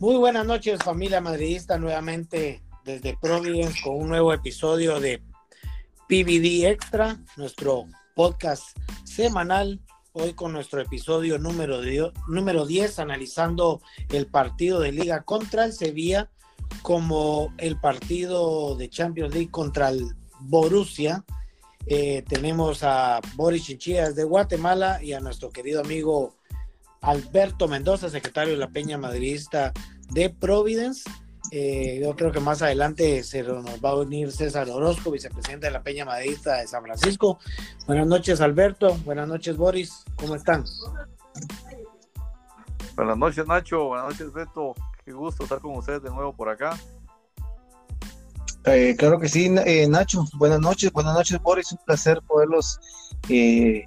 Muy buenas noches, familia madridista, nuevamente desde Providence con un nuevo episodio de PVD Extra, nuestro podcast semanal. Hoy con nuestro episodio número, número 10, analizando el partido de liga contra el Sevilla, como el partido de Champions League contra el Borussia. Eh, tenemos a Boris Chinchillas de Guatemala y a nuestro querido amigo Alberto Mendoza, secretario de la Peña Madridista de Providence. Eh, yo creo que más adelante se nos va a unir César Orozco, vicepresidente de la Peña Madridista de San Francisco. Buenas noches, Alberto. Buenas noches, Boris. ¿Cómo están? Buenas noches, Nacho. Buenas noches, Beto. Qué gusto estar con ustedes de nuevo por acá. Eh, claro que sí, eh, Nacho. Buenas noches, buenas noches, Boris. Un placer poderlos eh,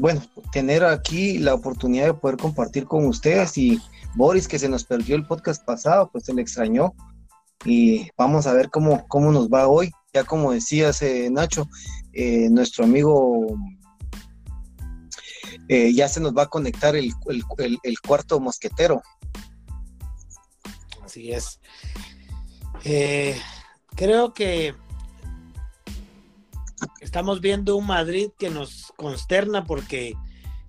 bueno, tener aquí la oportunidad de poder compartir con ustedes y Boris, que se nos perdió el podcast pasado, pues se le extrañó y vamos a ver cómo, cómo nos va hoy. Ya como decías, eh, Nacho, eh, nuestro amigo ya se nos va a conectar el, el cuarto mosquetero. Así es. creo que estamos viendo un Madrid que nos consterna porque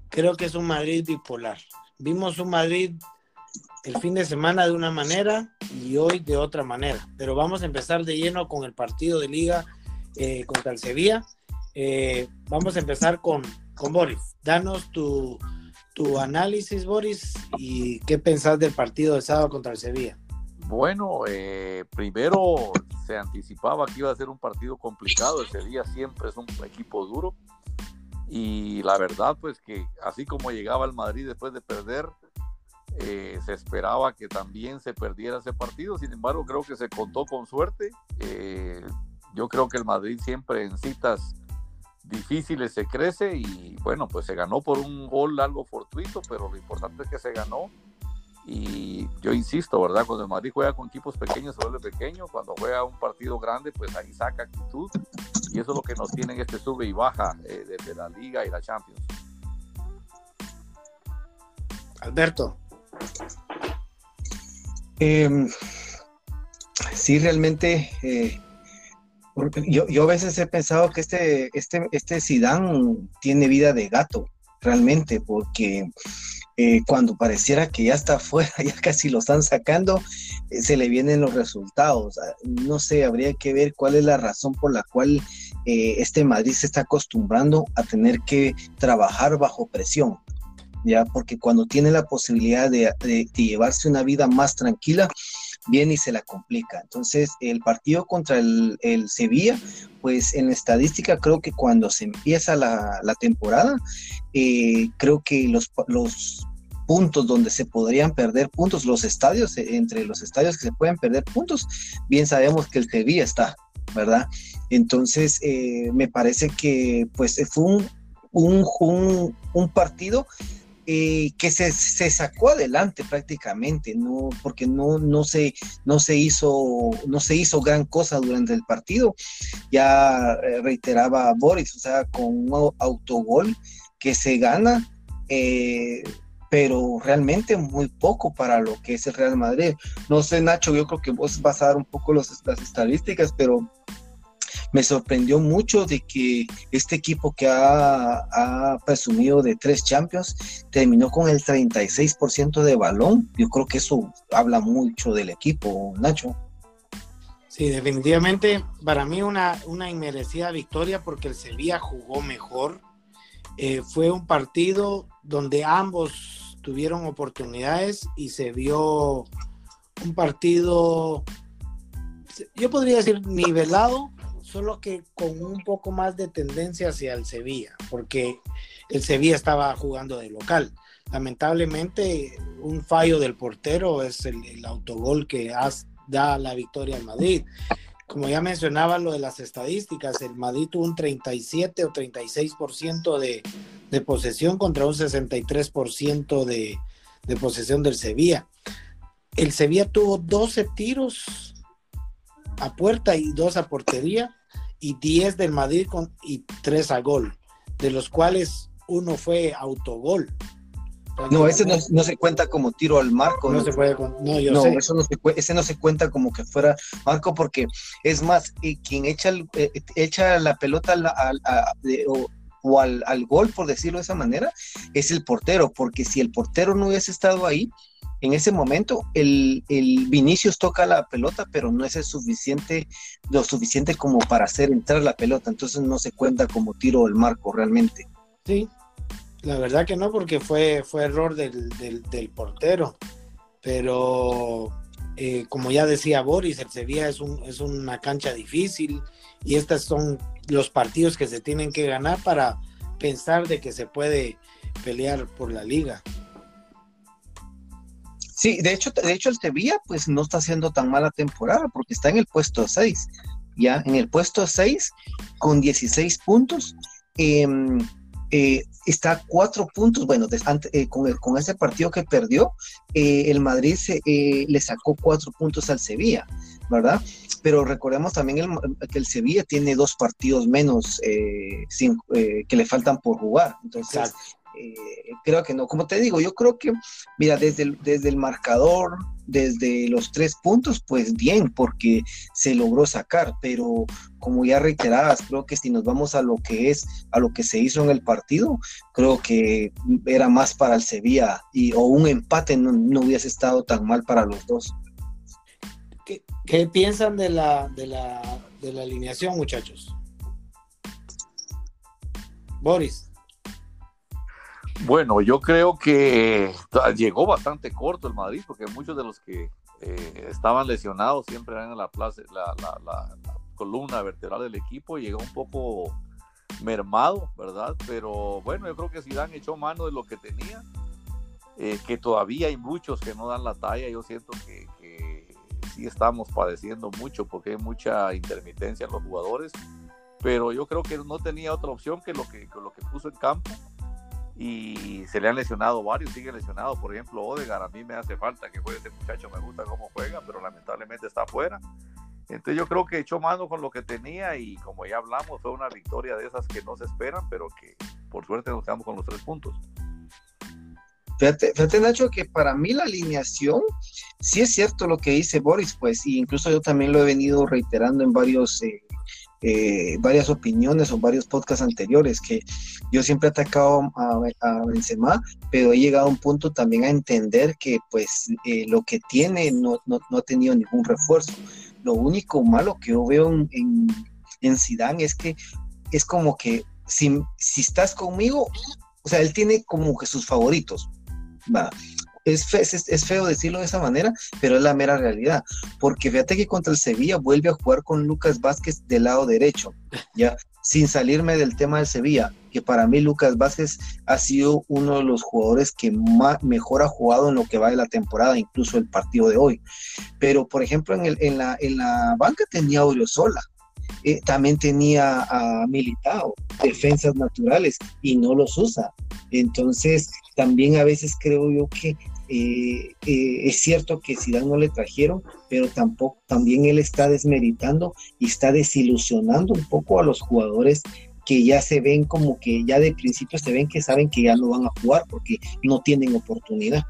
creo que es un Madrid bipolar. Vimos un Madrid el fin de semana de una manera y hoy de otra manera. Pero vamos a empezar de lleno con el partido de liga eh, contra el Sevilla. Eh, vamos a empezar con, con Boris. Danos tu, tu análisis, Boris, y qué pensás del partido de sábado contra el Sevilla. Bueno, eh, primero se anticipaba que iba a ser un partido complicado, ese día siempre es un equipo duro. Y la verdad pues que así como llegaba el Madrid después de perder, eh, se esperaba que también se perdiera ese partido, sin embargo creo que se contó con suerte, eh, yo creo que el Madrid siempre en citas difíciles se crece y bueno pues se ganó por un gol algo fortuito, pero lo importante es que se ganó y yo insisto, ¿verdad? Cuando el Madrid juega con equipos pequeños, se vuelve pequeño. Cuando juega un partido grande, pues ahí saca actitud. Y eso es lo que nos tiene en este sube y baja eh, de, la Liga y la Champions. Alberto. Em, sí, realmente. Eh, yo, yo, a veces he pensado que este, este, este Zidane tiene vida de gato, realmente, porque eh, cuando pareciera que ya está fuera, ya casi lo están sacando, eh, se le vienen los resultados. Ah, no sé, habría que ver cuál es la razón por la cual eh, este Madrid se está acostumbrando a tener que trabajar bajo presión. Ya, porque cuando tiene la posibilidad de, de llevarse una vida más tranquila, viene y se la complica. Entonces, el partido contra el, Sevilla, pues en estadística creo que cuando se empieza la, temporada, eh, creo que los, los puntos donde se podrían perder puntos, los estadios, eh, entre los estadios que se pueden perder puntos, bien sabemos que el Sevilla está, ¿verdad? Entonces, eh, me parece que pues fue un, un, un partido eh, que se, sacó adelante prácticamente, no, porque no, no, se, no, se hizo, no se hizo gran cosa durante el partido. Ya eh, reiteraba Boris, o sea, con un autogol que se gana, eh, pero realmente muy poco para lo que es el Real Madrid. No sé, Nacho, yo creo que vos vas a dar un poco las estadísticas, pero me sorprendió mucho de que este equipo que ha, presumido de tres Champions terminó con el 36% de balón. Yo creo que eso habla mucho del equipo, Nacho. Sí, definitivamente para mí una, una inmerecida victoria porque el Sevilla jugó mejor. Eh, fue un partido donde ambos tuvieron oportunidades y se vio un partido, yo podría decir nivelado, solo que con un poco más de tendencia hacia el Sevilla, porque el Sevilla estaba jugando de local. Lamentablemente, un fallo del portero es el, autogol que da la victoria al Madrid. Como ya mencionaba lo de las estadísticas, el Madrid tuvo un 37 o 36% de, de posesión contra un 63% de, de posesión del Sevilla. El Sevilla tuvo 12 tiros a puerta y dos a portería y 10 del Madrid con, y 3 a gol, de los cuales uno fue autogol. No, ese no, se cuenta como tiro al marco. No, se puede, no, yo sé. Eso no se, ese no se cuenta como que fuera marco porque es más, y quien echa, eh, echa la pelota o, al, al, gol, por decirlo de esa manera, es el portero, porque si el portero no hubiese estado ahí, en ese momento el, el, Vinicius toca la pelota, pero no es el suficiente, lo suficiente como para hacer entrar la pelota, entonces no se cuenta como tiro al marco realmente. Sí, la verdad que no, porque fue, fue error del, portero. Pero eh, como ya decía Boris, el Sevilla es, un, es una cancha difícil y estos son los partidos que se tienen que ganar para pensar de que se puede pelear por la liga. Sí, de hecho, de hecho el Sevilla pues no está haciendo tan mala temporada porque está en el puesto 6, ya en el puesto 6 con 16 puntos. Eh, eh, está cuatro puntos, bueno, eh, con, con, ese partido que perdió, eh, el Madrid se, le sacó cuatro puntos al Sevilla, ¿verdad? Pero recordemos también que el Sevilla tiene dos partidos menos que le faltan por jugar, entonces eh, creo que no. Como te digo, yo creo que, mira, desde el, desde el marcador, desde los tres puntos, pues bien, porque se logró sacar, pero como ya reiterabas, creo que si nos vamos a lo que es, a lo que se hizo en el partido, creo que era más para el Sevilla y, o un empate no, hubiese estado tan mal para los dos. ¿Qué, qué piensan de la, de, la, de la alineación, muchachos? Boris. Bueno, yo creo que llegó bastante corto el Madrid, porque muchos de los que eh, estaban lesionados siempre eran en la, plaza, la, columna vertebral del equipo, llegó un poco mermado, ¿verdad? Pero bueno, yo creo que Zidane echó mano de lo que tenía, eh, que todavía hay muchos que no dan la talla, yo siento que, que sí estamos padeciendo mucho porque hay mucha intermitencia en los jugadores, pero yo creo que no tenía otra opción que lo que lo que puso en campo y se le han lesionado varios, sigue lesionado, por ejemplo Odegar, a mí me hace falta que juegue ese muchacho, me gusta cómo juega, pero lamentablemente está afuera. Entonces yo creo que echó mano con lo que tenía y como ya hablamos, fue una victoria de esas que no se esperan, pero que por suerte nos quedamos con los tres puntos. Fíjate, fíjate, Nacho, que para mí la alineación, sí es cierto lo que dice Boris, pues, y incluso yo también lo he venido reiterando en varios eh, eh, varias opiniones o varios podcasts anteriores, que yo siempre he atacado a, Benzema, pero he llegado a un punto también a entender que pues eh, lo que tiene no, no, no, ha tenido ningún refuerzo. Lo único malo que yo veo en, en, en Zidane es que es como que si, si estás conmigo, o sea, él tiene como que sus favoritos. Va es, feo decirlo de esa manera, pero es la mera realidad. Porque fíjate que contra el Sevilla vuelve a jugar con Lucas Vázquez del lado derecho, ya sin salirme del tema del Sevilla, que para mí Lucas Vázquez ha sido uno de los jugadores que más, mejor ha jugado en lo que va de la temporada, incluso el partido de hoy. Pero, por ejemplo, en, el, en, la, banca tenía a Oriozola, eh, también tenía a Militao, defensas naturales, y no los usa. Entonces, también a veces creo yo que eh, eh, es cierto que Zidane no le trajeron, pero tampoco, también él está desmeritando y está desilusionando un poco a los jugadores que ya se ven como que ya de principio se ven que saben que ya no van a jugar porque no tienen oportunidad.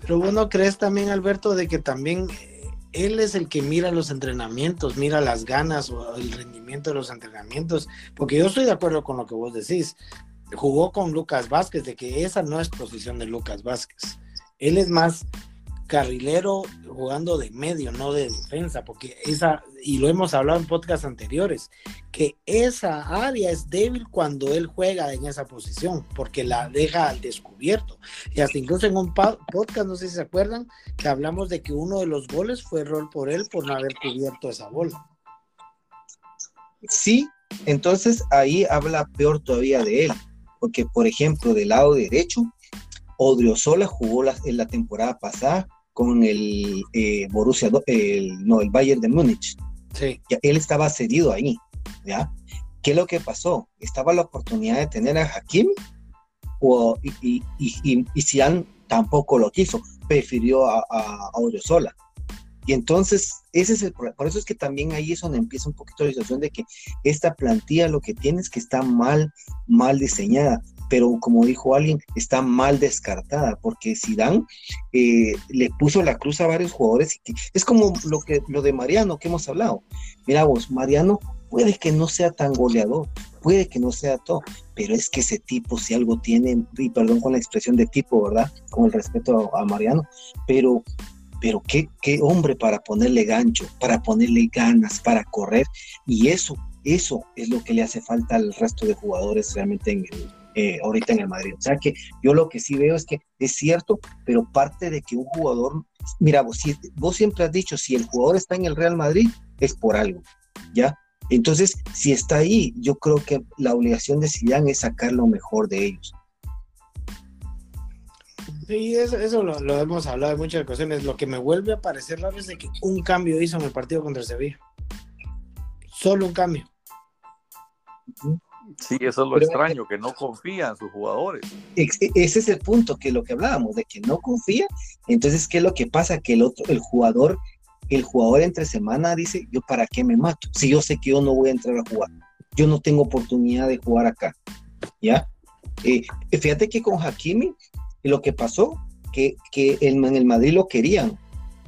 Pero vos no crees también, Alberto, de que también eh, él es el que mira los entrenamientos, mira las ganas o el rendimiento de los entrenamientos, porque yo estoy de acuerdo con lo que vos decís. Jugó con Lucas Vázquez, de que esa no es posición de Lucas Vázquez. Él es más carrilero jugando de medio, no de defensa, porque esa, y lo hemos hablado en podcasts anteriores, que esa área es débil cuando él juega en esa posición, porque la deja al descubierto. Y hasta incluso en un podcast, no sé si se acuerdan, que hablamos de que uno de los goles fue rol por él por no haber cubierto esa bola. Sí, entonces ahí habla peor todavía de él, porque por ejemplo, del lado derecho, Odriozola jugó en la temporada pasada con el eh, Borussia, el, no, el Bayern de Múnich. Sí. él estaba cedido ahí, ¿ya? ¿Qué es lo que pasó? Estaba la oportunidad de tener a Hakimi o, y, y, y, y Sian tampoco lo quiso, prefirió a, a, Odriozola. Y entonces, ese es el problema. Por eso es que también ahí es donde empieza un poquito la situación de que esta plantilla lo que tiene es que está mal, mal diseñada. Pero como dijo alguien, está mal descartada, porque Zidane eh, le puso la cruz a varios jugadores. Y es como lo, que, lo de Mariano que hemos hablado. Mira vos, Mariano puede que no sea tan goleador, puede que no sea todo, pero es que ese tipo, si algo tiene, y perdón con la expresión de tipo, ¿verdad? Con el respeto a, Mariano, pero, pero qué, qué hombre para ponerle gancho, para ponerle ganas, para correr, y eso, eso es lo que le hace falta al resto de jugadores realmente en eh, ahorita en el Madrid. O sea que yo lo que sí veo es que es cierto, pero parte de que un jugador, mira, vos, vos siempre has dicho, si el jugador está en el Real Madrid, es por algo, ¿ya? Entonces, si está ahí, yo creo que la obligación de Zidane es sacar lo mejor de ellos. Sí, eso, lo, hemos hablado en muchas ocasiones. Lo que me vuelve a parecer raro es de que un cambio hizo en el partido contra el Sevilla. Solo un cambio. Sí, eso es lo extraño, que no confía en sus jugadores. Ese es el punto, que lo que hablábamos, de que no confía. Entonces, ¿qué es lo que pasa? Que el otro, el jugador el jugador entre semana dice, yo para qué me mato, si yo sé que yo no voy a entrar a jugar, yo no tengo oportunidad de jugar acá, ¿ya? Eh, fíjate que con Hakimi lo que pasó, que, que en, el Madrid lo querían,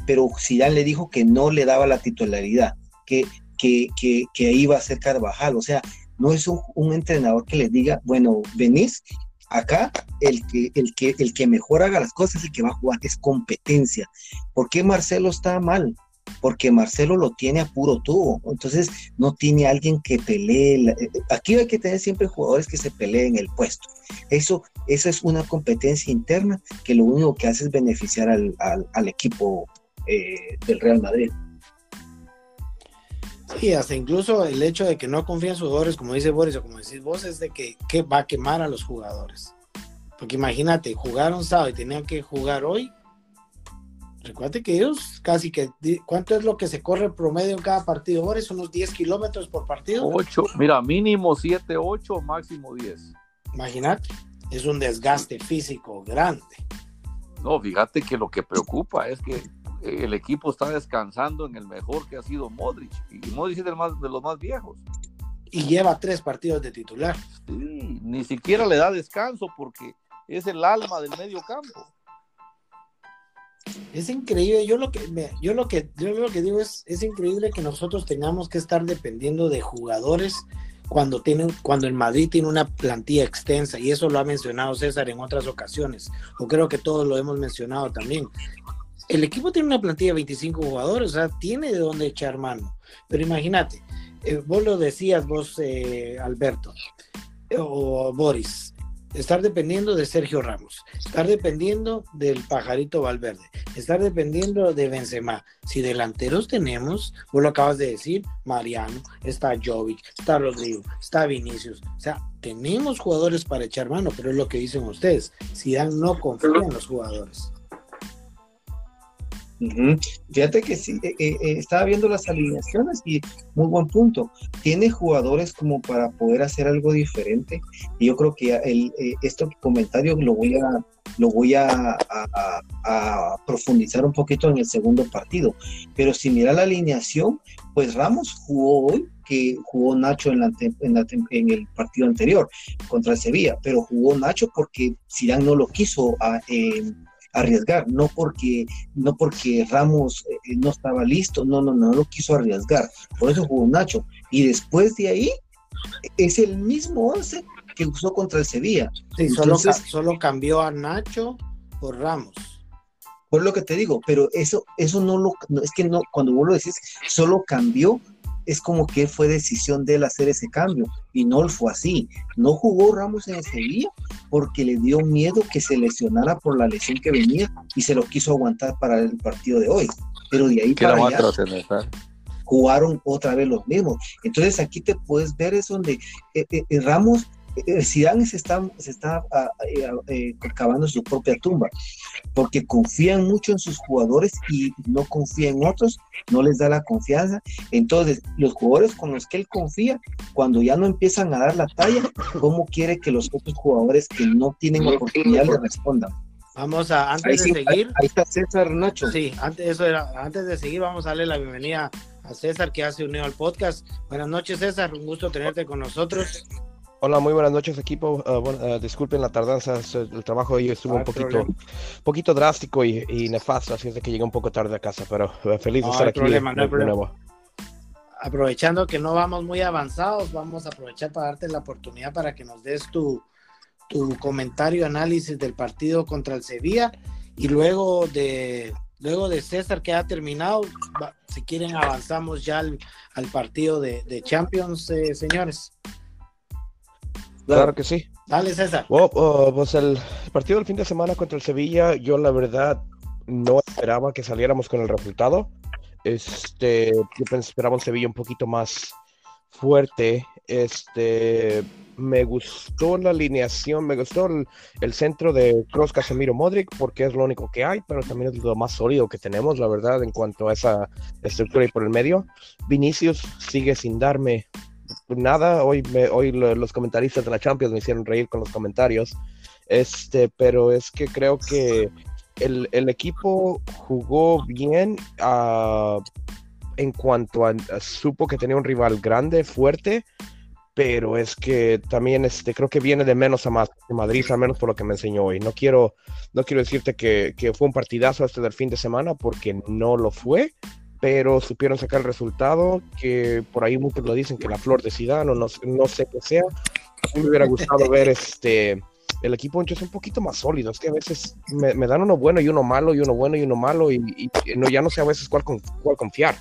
pero Zidane le dijo que no le daba la titularidad, que, que, que, que iba a ser Carvajal, o sea, no es un, entrenador que les diga, bueno, venís, acá el que, el, que, el que mejor haga las cosas el que va a jugar, es competencia. ¿Por qué Marcelo está mal? porque Marcelo lo tiene a puro tubo, entonces no tiene alguien que pelee. Eh, aquí hay que tener siempre jugadores que se peleen el puesto. Eso, eso es una competencia interna que lo único que hace es beneficiar al, equipo eh, del Real Madrid. Sí, hasta incluso el hecho de que no confíen en sus jugadores, como dice Boris o como decís vos, es de que, que va a quemar a los jugadores. Porque imagínate, jugaron sábado y tenían que jugar hoy, Recuerde que ellos casi que, ¿cuánto es lo que se corre promedio en cada partido? Ahora es unos 10 kilómetros por partido. 8, mira, mínimo 7, 8, máximo 10. Imagínate, es un desgaste físico grande. No, fíjate que lo que preocupa es que el equipo está descansando en el mejor que ha sido Modric. Y Modric es de los más viejos. Y lleva tres partidos de titular. Sí, ni siquiera le da descanso porque es el alma del medio campo. Es increíble, yo lo que yo lo que yo lo que digo es es increíble que nosotros tengamos que estar dependiendo de jugadores cuando tienen cuando el Madrid tiene una plantilla extensa y eso lo ha mencionado César en otras ocasiones, o creo que todos lo hemos mencionado también. El equipo tiene una plantilla de 25 jugadores, o sea, tiene de dónde echar mano. Pero imagínate, eh, vos lo decías vos eh, Alberto o Boris, estar dependiendo de Sergio Ramos, estar dependiendo del pajarito Valverde, estar dependiendo de Benzema. Si delanteros tenemos, vos lo acabas de decir, Mariano, está Jovic, está Rodrigo, está Vinicius. O sea, tenemos jugadores para echar mano, pero es lo que dicen ustedes. Si Dan no confía en los jugadores. Fíjate que sí, eh, eh, eh, estaba viendo las alineaciones y muy buen punto. Tiene jugadores como para poder hacer algo diferente. Y yo creo que el, este comentario lo voy a lo voy a, profundizar un poquito en el segundo partido. Pero si mira la alineación, pues Ramos jugó hoy, que jugó Nacho en, la, en, el partido anterior contra Sevilla, pero jugó Nacho porque Zidane no lo quiso a, arriesgar, no porque, no porque Ramos eh, no estaba listo, no, no, no, lo quiso arriesgar, por eso jugó Nacho. Y después de ahí es el mismo once que usó contra el Sevilla. Sí, solo, cambió a Nacho por Ramos. Por lo que te digo, pero eso, eso no lo, es que no, cuando vos lo decís, solo cambió es como que fue decisión de él hacer ese cambio y no fue así. No jugó Ramos en Sevilla porque le dio miedo que se lesionara por la lesión que venía y se lo quiso aguantar para el partido de hoy. Pero de ahí para allá jugaron otra vez los mismos. Entonces aquí te puedes ver es donde eh, eh, eh, Ramos Zidane se está, se está ah, cavando su propia tumba, porque confían mucho en sus jugadores y no confía en otros, no les da la confianza. Entonces, los jugadores con los que él confía, cuando ya no empiezan a dar la talla, ¿cómo quiere que los otros jugadores que no tienen oportunidad le respondan? Vamos a, antes de seguir. Ahí, está César Nacho. Sí, antes, eso era, antes de seguir, vamos a darle la bienvenida a César que ha se unido al podcast. Buenas noches, César. Un gusto tenerte con nosotros. Hola, muy buenas noches equipo. Uh, bueno, uh, disculpen la tardanza, el trabajo hoy estuvo no un poquito, poquito drástico y, y, nefasto, así es de que llegué un poco tarde a casa, pero uh, feliz de no estar aquí problema, de, no de nuevo. Aprovechando que no vamos muy avanzados, vamos a aprovechar para darte la oportunidad para que nos des tu, tu comentario, análisis del partido contra el Sevilla y luego de, luego de César que ha terminado, si quieren avanzamos ya al, al partido de, de Champions, eh, señores. Claro que sí. Dale, César. Oh, oh, pues el partido del fin de semana contra el Sevilla, yo la verdad no esperaba que saliéramos con el resultado. Este, yo esperaba un Sevilla un poquito más fuerte. Este, me gustó la alineación, me gustó el, el, centro de Cross Casemiro Modric porque es lo único que hay, pero también es lo más sólido que tenemos, la verdad, en cuanto a esa estructura y por el medio. Vinicius sigue sin darme nada, hoy, me, hoy los comentaristas de la Champions me hicieron reír con los comentarios, este, pero es que creo que el, el equipo jugó bien uh, en cuanto supo que tenía un rival grande, fuerte, pero es que también este, creo que viene de menos a más de Madrid, al menos por lo que me enseñó hoy. No quiero, no quiero decirte que, que fue un partidazo este del fin de semana, porque no lo fue, pero supieron sacar el resultado, que por ahí muchos lo dicen que la flor de Zidane o no, no sé qué sea. A mí me hubiera gustado ver este el equipo es un poquito más sólido, es que a veces me, me, dan uno bueno y uno malo y uno bueno y uno malo y, y no, ya no sé a veces cuál, cuál confiar.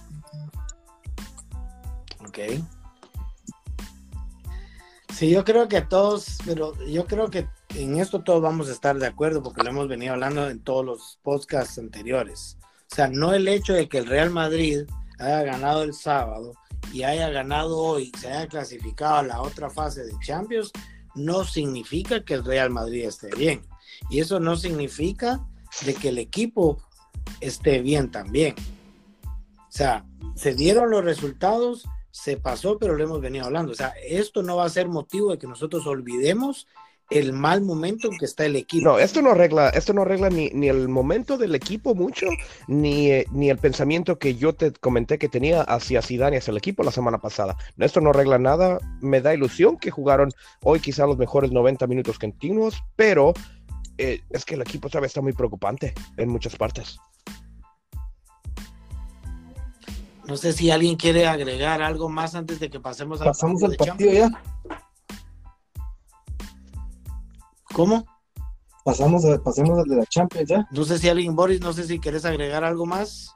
Ok. Sí, yo creo que todos, pero yo creo que en esto todos vamos a estar de acuerdo porque lo hemos venido hablando en todos los podcasts anteriores. O sea, no el hecho de que el Real Madrid haya ganado el sábado y haya ganado hoy, se haya clasificado a la otra fase de Champions, no significa que el Real Madrid esté bien. Y eso no significa de que el equipo esté bien también. O sea, se dieron los resultados, se pasó, pero lo hemos venido hablando. O sea, esto no va a ser motivo de que nosotros olvidemos el mal momento en que está el equipo. No, esto no arregla, esto no arregla ni, ni el momento del equipo mucho, ni, eh, ni, el pensamiento que yo te comenté que tenía hacia Zidane y hacia el equipo la semana pasada. Esto no arregla nada, me da ilusión que jugaron hoy quizá los mejores 90 minutos continuos, pero eh, es que el equipo todavía está muy preocupante en muchas partes. No sé si alguien quiere agregar algo más antes de que pasemos al Pasamos al partido ya. ¿Cómo? Pasamos a, pasemos al de la Champions ya. No sé si alguien, Boris, no sé si quieres agregar algo más.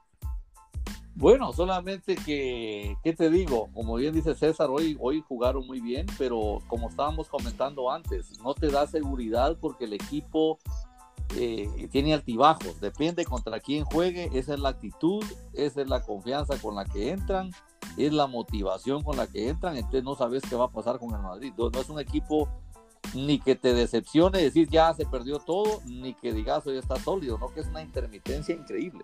Bueno, solamente que, ¿qué te digo? Como bien dice César, hoy, hoy jugaron muy bien, pero como estábamos comentando antes, no te da seguridad porque el equipo eh, tiene altibajos, depende contra quién juegue, esa es la actitud, esa es la confianza con la que entran, es la motivación con la que entran, entonces no sabes qué va a pasar con el Madrid. No, no es un equipo ni que te decepcione decir ya se perdió todo, ni que digas hoy está sólido, ¿no? Que es una intermitencia increíble.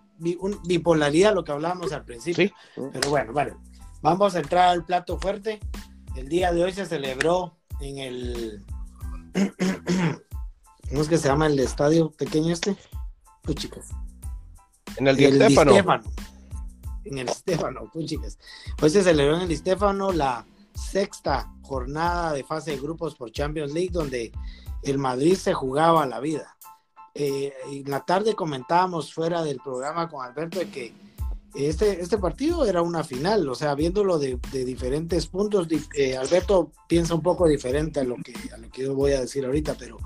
Bipolaridad, lo que hablábamos al principio. ¿Sí? Pero bueno, vale. Vamos a entrar al plato fuerte. El día de hoy se celebró en el. ¿Cómo es que se llama el estadio pequeño este? Pues chicas. En el Di Stéfano. En el Stéfano, pues chicas. Hoy se celebró en el Di Stéfano la sexta jornada de fase de grupos por Champions League, donde el Madrid se jugaba la vida. Eh, en la tarde comentábamos fuera del programa con Alberto de que este, este partido era una final, o sea, viéndolo de, de diferentes puntos, eh, Alberto piensa un poco diferente a lo, que, a lo que yo voy a decir ahorita, pero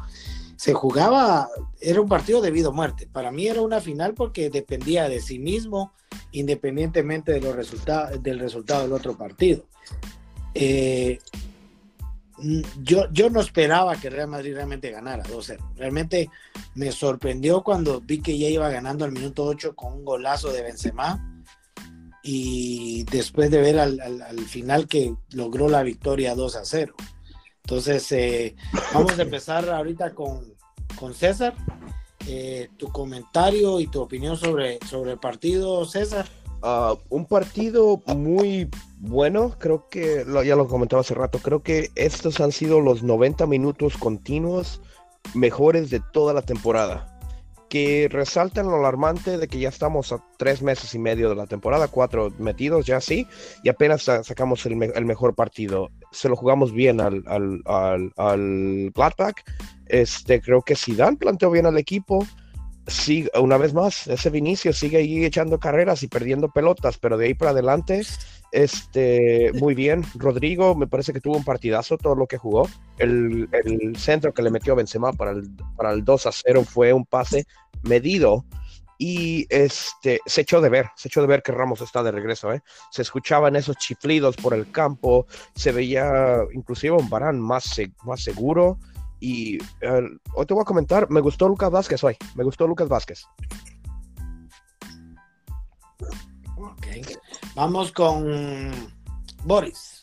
se jugaba, era un partido de vida o muerte. Para mí era una final porque dependía de sí mismo, independientemente de los resultados, del resultado del otro partido. Eh, yo, yo no esperaba que Real Madrid realmente ganara 2-0. Realmente me sorprendió cuando vi que ya iba ganando al minuto 8 con un golazo de Benzema y después de ver al, al, al final que logró la victoria 2 a 0. Entonces, eh, vamos a empezar ahorita con, con César. Eh, tu comentario y tu opinión sobre, sobre el partido, César. Uh, un partido muy bueno, creo que ya lo comentaba hace rato, creo que estos han sido los 90 minutos continuos mejores de toda la temporada. que resaltan lo alarmante de que ya estamos a tres meses y medio de la temporada, cuatro metidos ya sí, y apenas sacamos el, mejor partido. Se lo jugamos bien al, al, al, al. Este, creo que Zidane planteó bien al equipo. Sí, una vez más, ese Vinicio sigue ahí echando carreras y perdiendo pelotas, pero de ahí para adelante este, muy bien. Rodrigo me parece que tuvo un partidazo todo lo que jugó. El, centro que le metió Benzema para el, para el 2 a 0 fue un pase medido y este, se echó de ver, se echó de ver que Ramos está de regreso. ¿eh? Se escuchaban esos chiflidos por el campo, se veía inclusive un Barán más, más seguro. Y hoy te voy a comentar, me gustó Lucas Vázquez hoy, me gustó Lucas Vázquez. Vamos con Boris.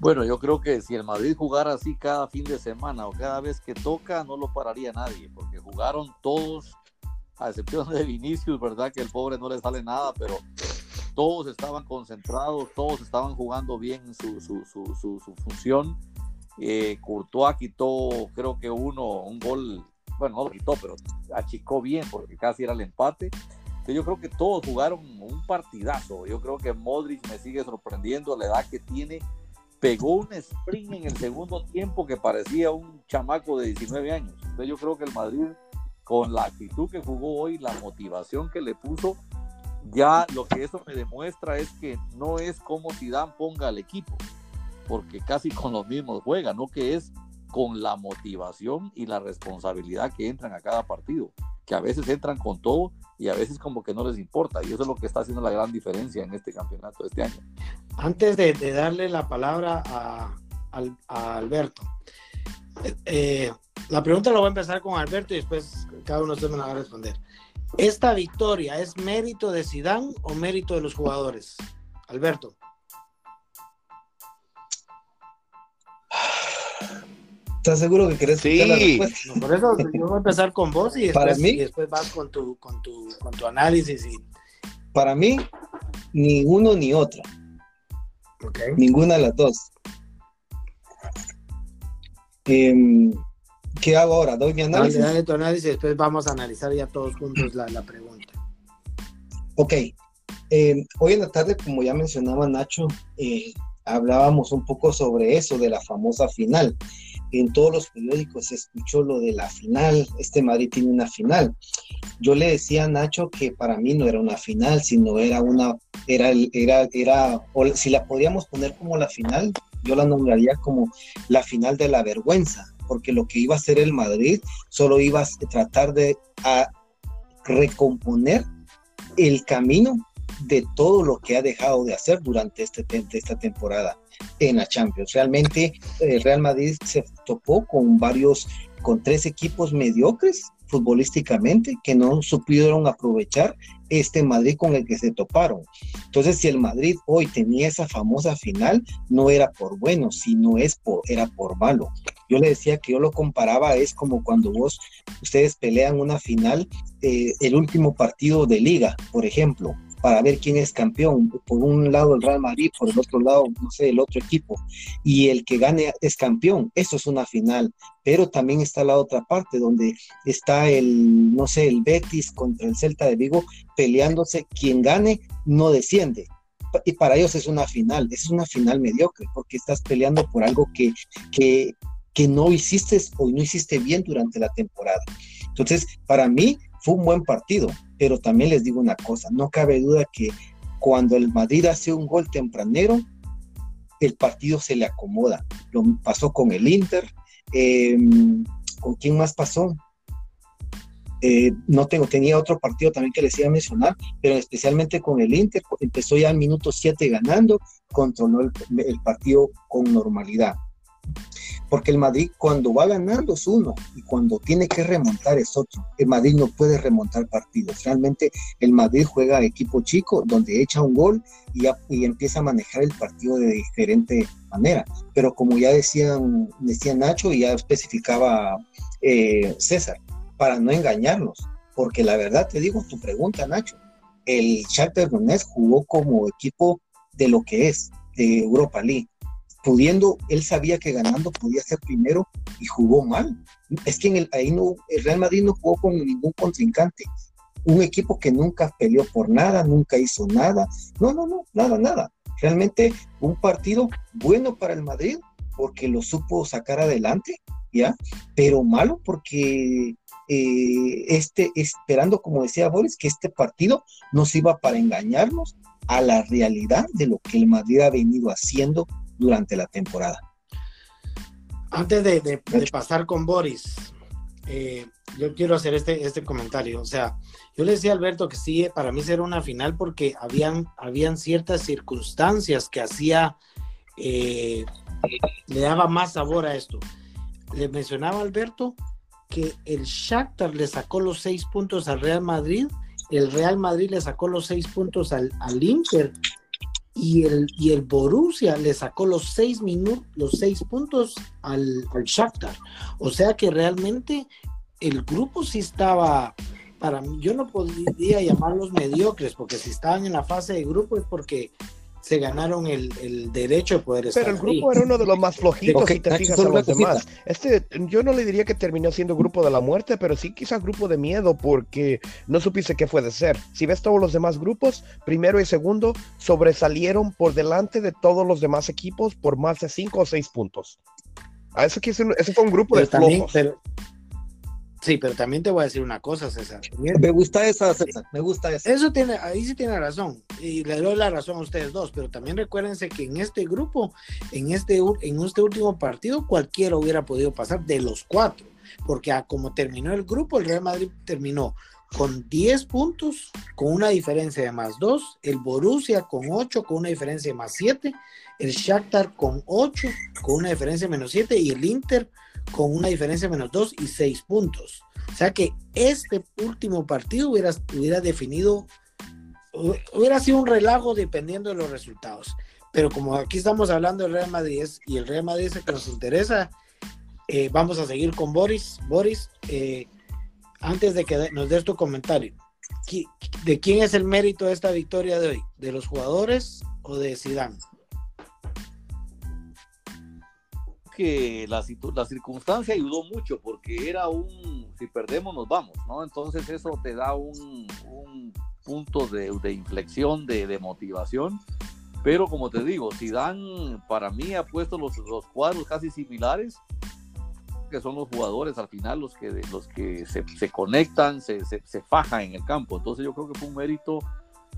Bueno, yo creo que si el Madrid jugara así cada fin de semana o cada vez que toca, no lo pararía nadie, porque jugaron todos, a excepción de Vinicius, ¿verdad? Que el pobre no le sale nada, pero todos estaban concentrados, todos estaban jugando bien su, su, su, función. Eh, Courtois quitó, creo que uno, un gol, bueno, no lo quitó, pero achicó bien porque casi era el empate yo creo que todos jugaron un partidazo. Yo creo que Modric me sigue sorprendiendo la edad que tiene. Pegó un sprint en el segundo tiempo que parecía un chamaco de 19 años. Entonces yo creo que el Madrid, con la actitud que jugó hoy, la motivación que le puso, ya lo que eso me demuestra es que no es como Zidane ponga al equipo, porque casi con los mismos juega, no que es con la motivación y la responsabilidad que entran a cada partido, que a veces entran con todo y a veces como que no les importa. Y eso es lo que está haciendo la gran diferencia en este campeonato de este año. Antes de, darle la palabra a, Alberto, eh, la pregunta la voy a empezar con Alberto y después cada uno de ustedes me la va a responder. ¿Esta victoria es mérito de Sidán o mérito de los jugadores? Alberto. ¿Estás seguro que querés sí. la respuesta? por eso yo voy a empezar con vos y después, y después vas con tu, con tu, con tu análisis. Y... Para mí, ni uno ni otro. Okay. Ninguna de las dos. Em, ¿Qué hago ahora? ¿Doy mi análisis? Dale, dale tu análisis y después vamos a analizar ya todos juntos la, la pregunta. Ok. Em, hoy en la tarde, como ya mencionaba Nacho, eh, hablábamos un poco sobre eso, de la famosa final en todos los periódicos se escuchó lo de la final, este Madrid tiene una final. Yo le decía a Nacho que para mí no era una final, sino era una, era, era, era, o si la podíamos poner como la final, yo la nombraría como la final de la vergüenza, porque lo que iba a hacer el Madrid solo iba a tratar de recomponer el camino de todo lo que ha dejado de hacer durante este, esta temporada en la Champions. Realmente el Real Madrid se topó con varios, con tres equipos mediocres futbolísticamente que no supieron aprovechar este Madrid con el que se toparon. Entonces, si el Madrid hoy tenía esa famosa final, no era por bueno, sino es por, era por malo. Yo le decía que yo lo comparaba, es como cuando vos, ustedes pelean una final, eh, el último partido de liga, por ejemplo, para ver quién es campeón. Por un lado el Real Madrid, por el otro lado, no sé, el otro equipo. Y el que gane es campeón. Eso es una final. Pero también está la otra parte, donde está el, no sé, el Betis contra el Celta de Vigo peleándose. Quien gane no desciende. Y para ellos es una final, es una final mediocre, porque estás peleando por algo que, que, que no hiciste o no hiciste bien durante la temporada. Entonces, para mí fue un buen partido pero también les digo una cosa, no cabe duda que cuando el Madrid hace un gol tempranero, el partido se le acomoda. Lo pasó con el Inter, em, ¿con quién más pasó? Eh, no tengo, tenía otro partido también que les iba a mencionar, pero especialmente con el Inter, empezó ya al minuto 7 ganando, controló el partido con normalidad porque el Madrid cuando va ganando es uno y cuando tiene que remontar es otro. El Madrid no puede remontar partidos. Realmente el Madrid juega equipo chico donde echa un gol y, y empieza a manejar el partido de diferente manera. Pero como ya decían, decía Nacho y ya especificaba eh, César, para no engañarnos, porque la verdad te digo tu pregunta, Nacho, el Shakhtar Donetsk jugó como equipo de lo que es, de Europa League pudiendo, él sabía que ganando podía ser primero y jugó mal. Es que en el, ahí no, el Real Madrid no jugó con ningún contrincante. Un equipo que nunca peleó por nada, nunca hizo nada. No, no, no, nada, nada. Realmente un partido bueno para el Madrid porque lo supo sacar adelante, ¿ya? Pero malo porque eh, este, esperando, como decía Boris, que este partido nos iba para engañarnos a la realidad de lo que el Madrid ha venido haciendo durante la temporada. Antes de, pasar con Boris, eh, yo quiero hacer este, este comentario. O sea, yo le decía a Alberto que sí, para mí será una final porque habían, habían ciertas circunstancias que hacía, eh, le daba más sabor a esto. Le mencionaba Alberto que el Shakhtar le sacó los seis puntos al Real Madrid, el Real Madrid le sacó los seis puntos al, al Inter y el, y el Borussia le sacó los seis los seis puntos al, al Shakhtar. O sea que realmente el grupo sí estaba, para mí, yo no podría llamarlos mediocres, porque si estaban en la fase de grupo es porque se ganaron el, derecho de poder estar Pero el grupo era uno de los más flojitos si te fijas a los demás. Este, yo no le diría que terminó siendo grupo de la muerte, pero sí quizás grupo de miedo porque no supiste qué puede ser. Si ves todos los demás grupos, primero y segundo sobresalieron por delante de todos los demás equipos por más de cinco o seis puntos. A eso, que ese fue un grupo de flojos. Sí, pero también te voy a decir una cosa, César. Me gusta esa, César, me gusta esa. Eso tiene, ahí sí tiene razón, y le doy la razón a ustedes dos, pero también recuérdense que en este grupo, en este, en este último partido, cualquiera hubiera podido pasar de los cuatro, porque a como terminó el grupo, el Real Madrid terminó con 10 puntos, con una diferencia de más 2, el Borussia con 8, con una diferencia de más 7, el Shakhtar con 8, con una diferencia de menos 7, y el Inter con una diferencia de menos 2 y 6 puntos. O sea que este último partido hubiera, hubiera definido, hubiera sido un relajo dependiendo de los resultados. Pero como aquí estamos hablando del Real Madrid y el Real Madrid es el que nos interesa, eh, vamos a seguir con Boris. Boris, eh, antes de que nos des tu comentario, ¿de quién es el mérito de esta victoria de hoy? ¿De los jugadores o de Zidane? Que la, la circunstancia ayudó mucho porque era un, si perdemos nos vamos, ¿no? Entonces eso te da un, un punto de, de inflexión, de, de, motivación. Pero como te digo, si dan, para mí ha puesto los, los cuadros casi similares, que son los jugadores al final los que, los que se, se conectan, se, se, se fajan en el campo. Entonces yo creo que fue un mérito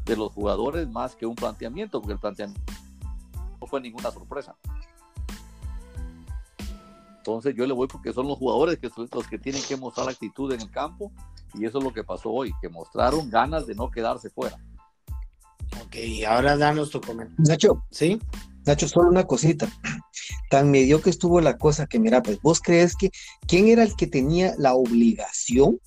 de los jugadores más que un planteamiento, porque el planteamiento no fue ninguna sorpresa. Entonces yo le voy porque son los jugadores que son los que tienen que mostrar actitud en el campo y eso es lo que pasó hoy, que mostraron ganas de no quedarse fuera. Ok, ahora danos tu comentario. Nacho, ¿sí? Nacho, solo una cosita. Tan medio que estuvo la cosa que, mira, pues vos crees que quién era el que tenía la obligación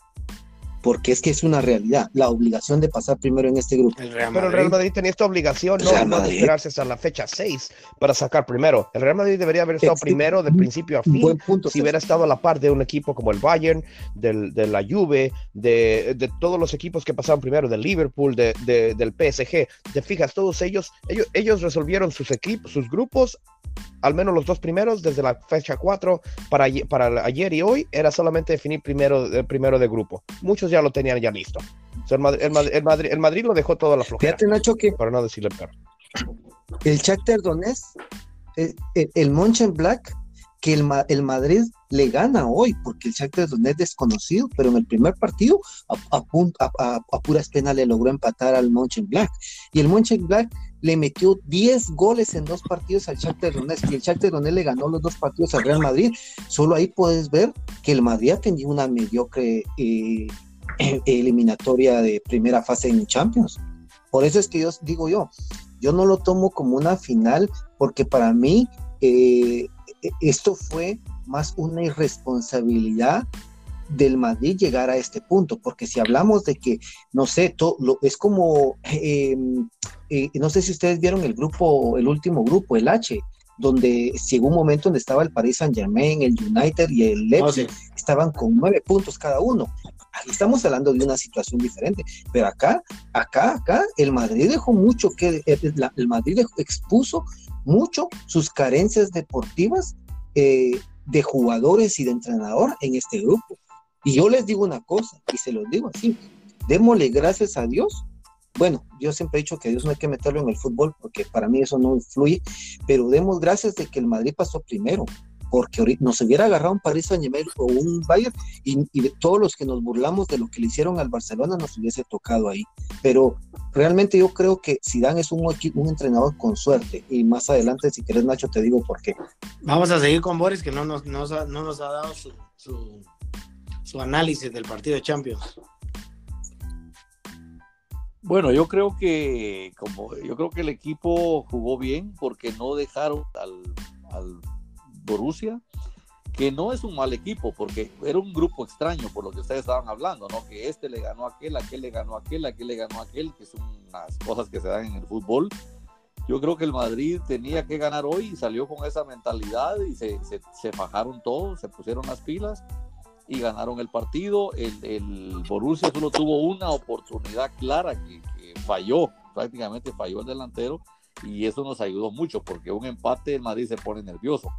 porque es que es una realidad, la obligación de pasar primero en este grupo. Pero el Real Madrid tenía esta obligación, no, de esperarse hasta la fecha 6 para sacar primero. El Real Madrid debería haber estado primero de principio a fin, si hubiera estado a la par de un equipo como el Bayern, del, de la Juve, de, de, todos los equipos que pasaron primero, del Liverpool, de, del PSG. Te fijas, todos ellos, ellos, ellos resolvieron sus equipos, sus grupos al menos los dos primeros, desde la fecha 4 para, para ayer y hoy, era solamente definir primero, el primero de grupo. Muchos ya lo tenían ya listo. el, Madrid, el, Madrid, lo dejó todo a la flojera. Fíjate, Nacho, que... Para no decirle peor. El Shakhtar Donetsk, el, el, el Monchen Black, que el, el, Madrid le gana hoy, porque el Shakhtar Donetsk es desconocido, pero en el primer partido a, a, a puras penas le logró empatar al Monchen Black. Y el Monchen Black le metió 10 goles en dos partidos al Shakhtar y el Shakhtar le ganó los dos partidos al Real Madrid. Solo ahí puedes ver que el Madrid ha tenido una mediocre eh, eliminatoria de primera fase en Champions. Por eso es que yo digo yo, yo no lo tomo como una final porque para mí eh, esto fue más una irresponsabilidad del Madrid llegar a este punto, porque si hablamos de que, no sé, todo, lo, es como, eh, eh, no sé si ustedes vieron el grupo, el último grupo, el H, donde llegó un momento donde estaba el Paris Saint Germain, el United y el Leipzig, estaban con nueve puntos cada uno. Aquí estamos hablando de una situación diferente, pero acá, acá, acá, el Madrid dejó mucho que, el, el Madrid expuso mucho sus carencias deportivas eh, de jugadores y de entrenador en este grupo. Y yo les digo una cosa, y se los digo así, démosle gracias a Dios. Bueno, yo siempre he dicho que Dios no hay que meterlo en el fútbol porque para mí eso no influye, pero demos gracias de que el Madrid pasó primero, porque nos hubiera agarrado un Paris Saint Germain o un Bayern y, todos los que nos burlamos de lo que le hicieron al Barcelona nos hubiese tocado ahí. Pero realmente yo creo que Zidane es un, un entrenador con suerte y más adelante si quieres Nacho te digo por qué. Vamos a seguir con Boris que no nos, no nos ha dado su, su análisis del partido de Champions. Bueno, yo creo que como yo creo que el equipo jugó bien porque no dejaron al, al Borussia, que no es un mal equipo, porque era un grupo extraño por lo que ustedes estaban hablando, ¿no? Que este le ganó a aquel, aquel le ganó a aquel, aquel le ganó a aquel, que son las cosas que se dan en el fútbol. Yo creo que el Madrid tenía que ganar hoy y salió con esa mentalidad y se, se, se fajaron todos, se pusieron las pilas y ganaron el partido. El, el Borussia solo tuvo una oportunidad clara que, que falló, prácticamente falló el delantero y eso nos ayudó mucho porque un empate el Madrid se pone nervioso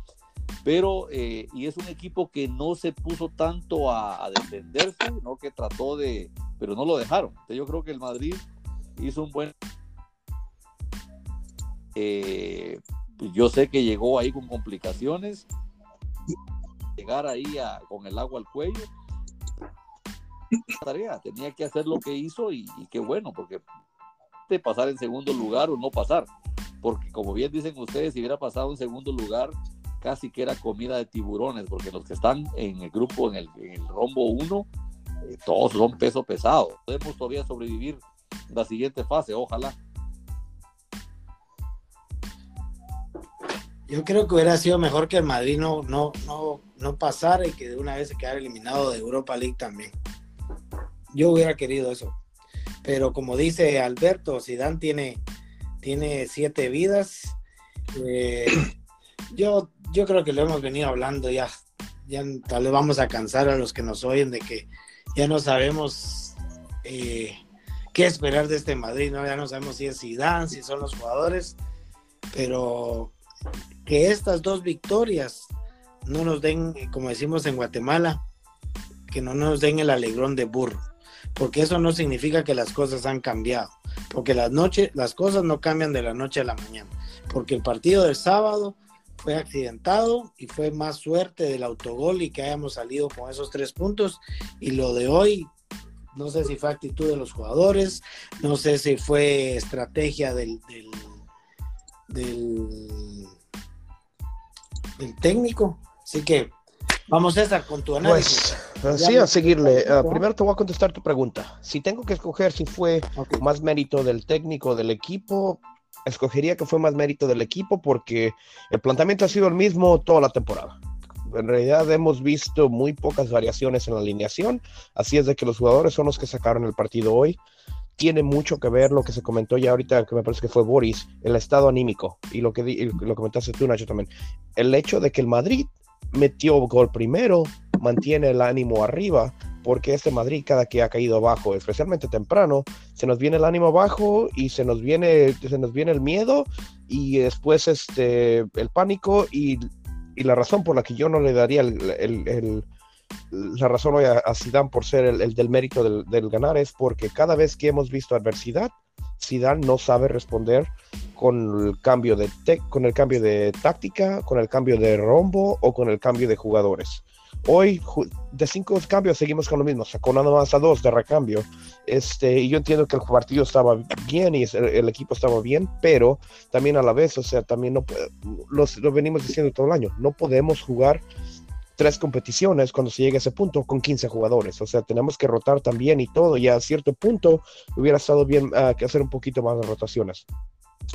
pero eh, y es un equipo que no se puso tanto a, defenderse, ¿no? que trató de, pero no lo dejaron. Entonces yo creo que el Madrid hizo un buen... Eh, pues yo sé que llegó ahí con complicaciones, llegar ahí a, con el agua al cuello. Tarea, tenía que hacer lo que hizo y, qué bueno, porque de pasar en segundo lugar o no pasar, porque como bien dicen ustedes, si hubiera pasado en segundo lugar, casi que era comida de tiburones, porque los que están en el grupo, en el, en el rombo 1, eh, todos son peso pesado. Podemos todavía sobrevivir la siguiente fase, ojalá. Yo creo que hubiera sido mejor que el Madrid no, no, no, no pasara y que de una vez se quedara eliminado de Europa League también. Yo hubiera querido eso. Pero como dice Alberto, Zidane tiene, tiene siete vidas. Eh, yo yo creo que lo hemos venido hablando ya, ya tal vez vamos a cansar a los que nos oyen de que ya no sabemos eh, qué esperar de este Madrid, ¿no? Ya no sabemos si es Zidane, si son los jugadores, pero que estas dos victorias no nos den, como decimos en Guatemala, que no nos den el alegrón de burro, porque eso no significa que las cosas han cambiado, porque las noches, las cosas no cambian de la noche a la mañana, porque el partido del sábado fue accidentado y fue más suerte del autogol y que hayamos salido con esos tres puntos. Y lo de hoy, no sé si fue actitud de los jugadores, no sé si fue estrategia del, del, del, del técnico. Así que vamos César con tu análisis. Pues, sí, a seguirle. Uh, primero te voy a contestar tu pregunta. Si tengo que escoger si fue okay. más mérito del técnico del equipo, escogería que fue más mérito del equipo porque el planteamiento ha sido el mismo toda la temporada. En realidad hemos visto muy pocas variaciones en la alineación, así es de que los jugadores son los que sacaron el partido hoy. Tiene mucho que ver lo que se comentó ya ahorita, que me parece que fue Boris, el estado anímico y lo que y lo comentaste tú, Nacho, también. El hecho de que el Madrid metió gol primero mantiene el ánimo arriba, porque este Madrid cada que ha caído abajo, especialmente temprano, se nos viene el ánimo abajo y se nos viene, se nos viene el miedo y después este, el pánico y, y la razón por la que yo no le daría el, el la razón hoy a, a Zidane por ser el, el del mérito del, del, ganar es porque cada vez que hemos visto adversidad, Zidane no sabe responder con el cambio de con el cambio de táctica, con el cambio de rombo o con el cambio de jugadores. Hoy, de cinco cambios, seguimos con lo mismo. Sacó nada más a dos de recambio. Este, y yo entiendo que el partido estaba bien y el, el, equipo estaba bien, pero también a la vez, o sea, también no los, lo venimos diciendo todo el año. No podemos jugar tres competiciones cuando se llegue a ese punto con 15 jugadores. O sea, tenemos que rotar también y todo. Y a cierto punto hubiera estado bien uh, que hacer un poquito más de rotaciones.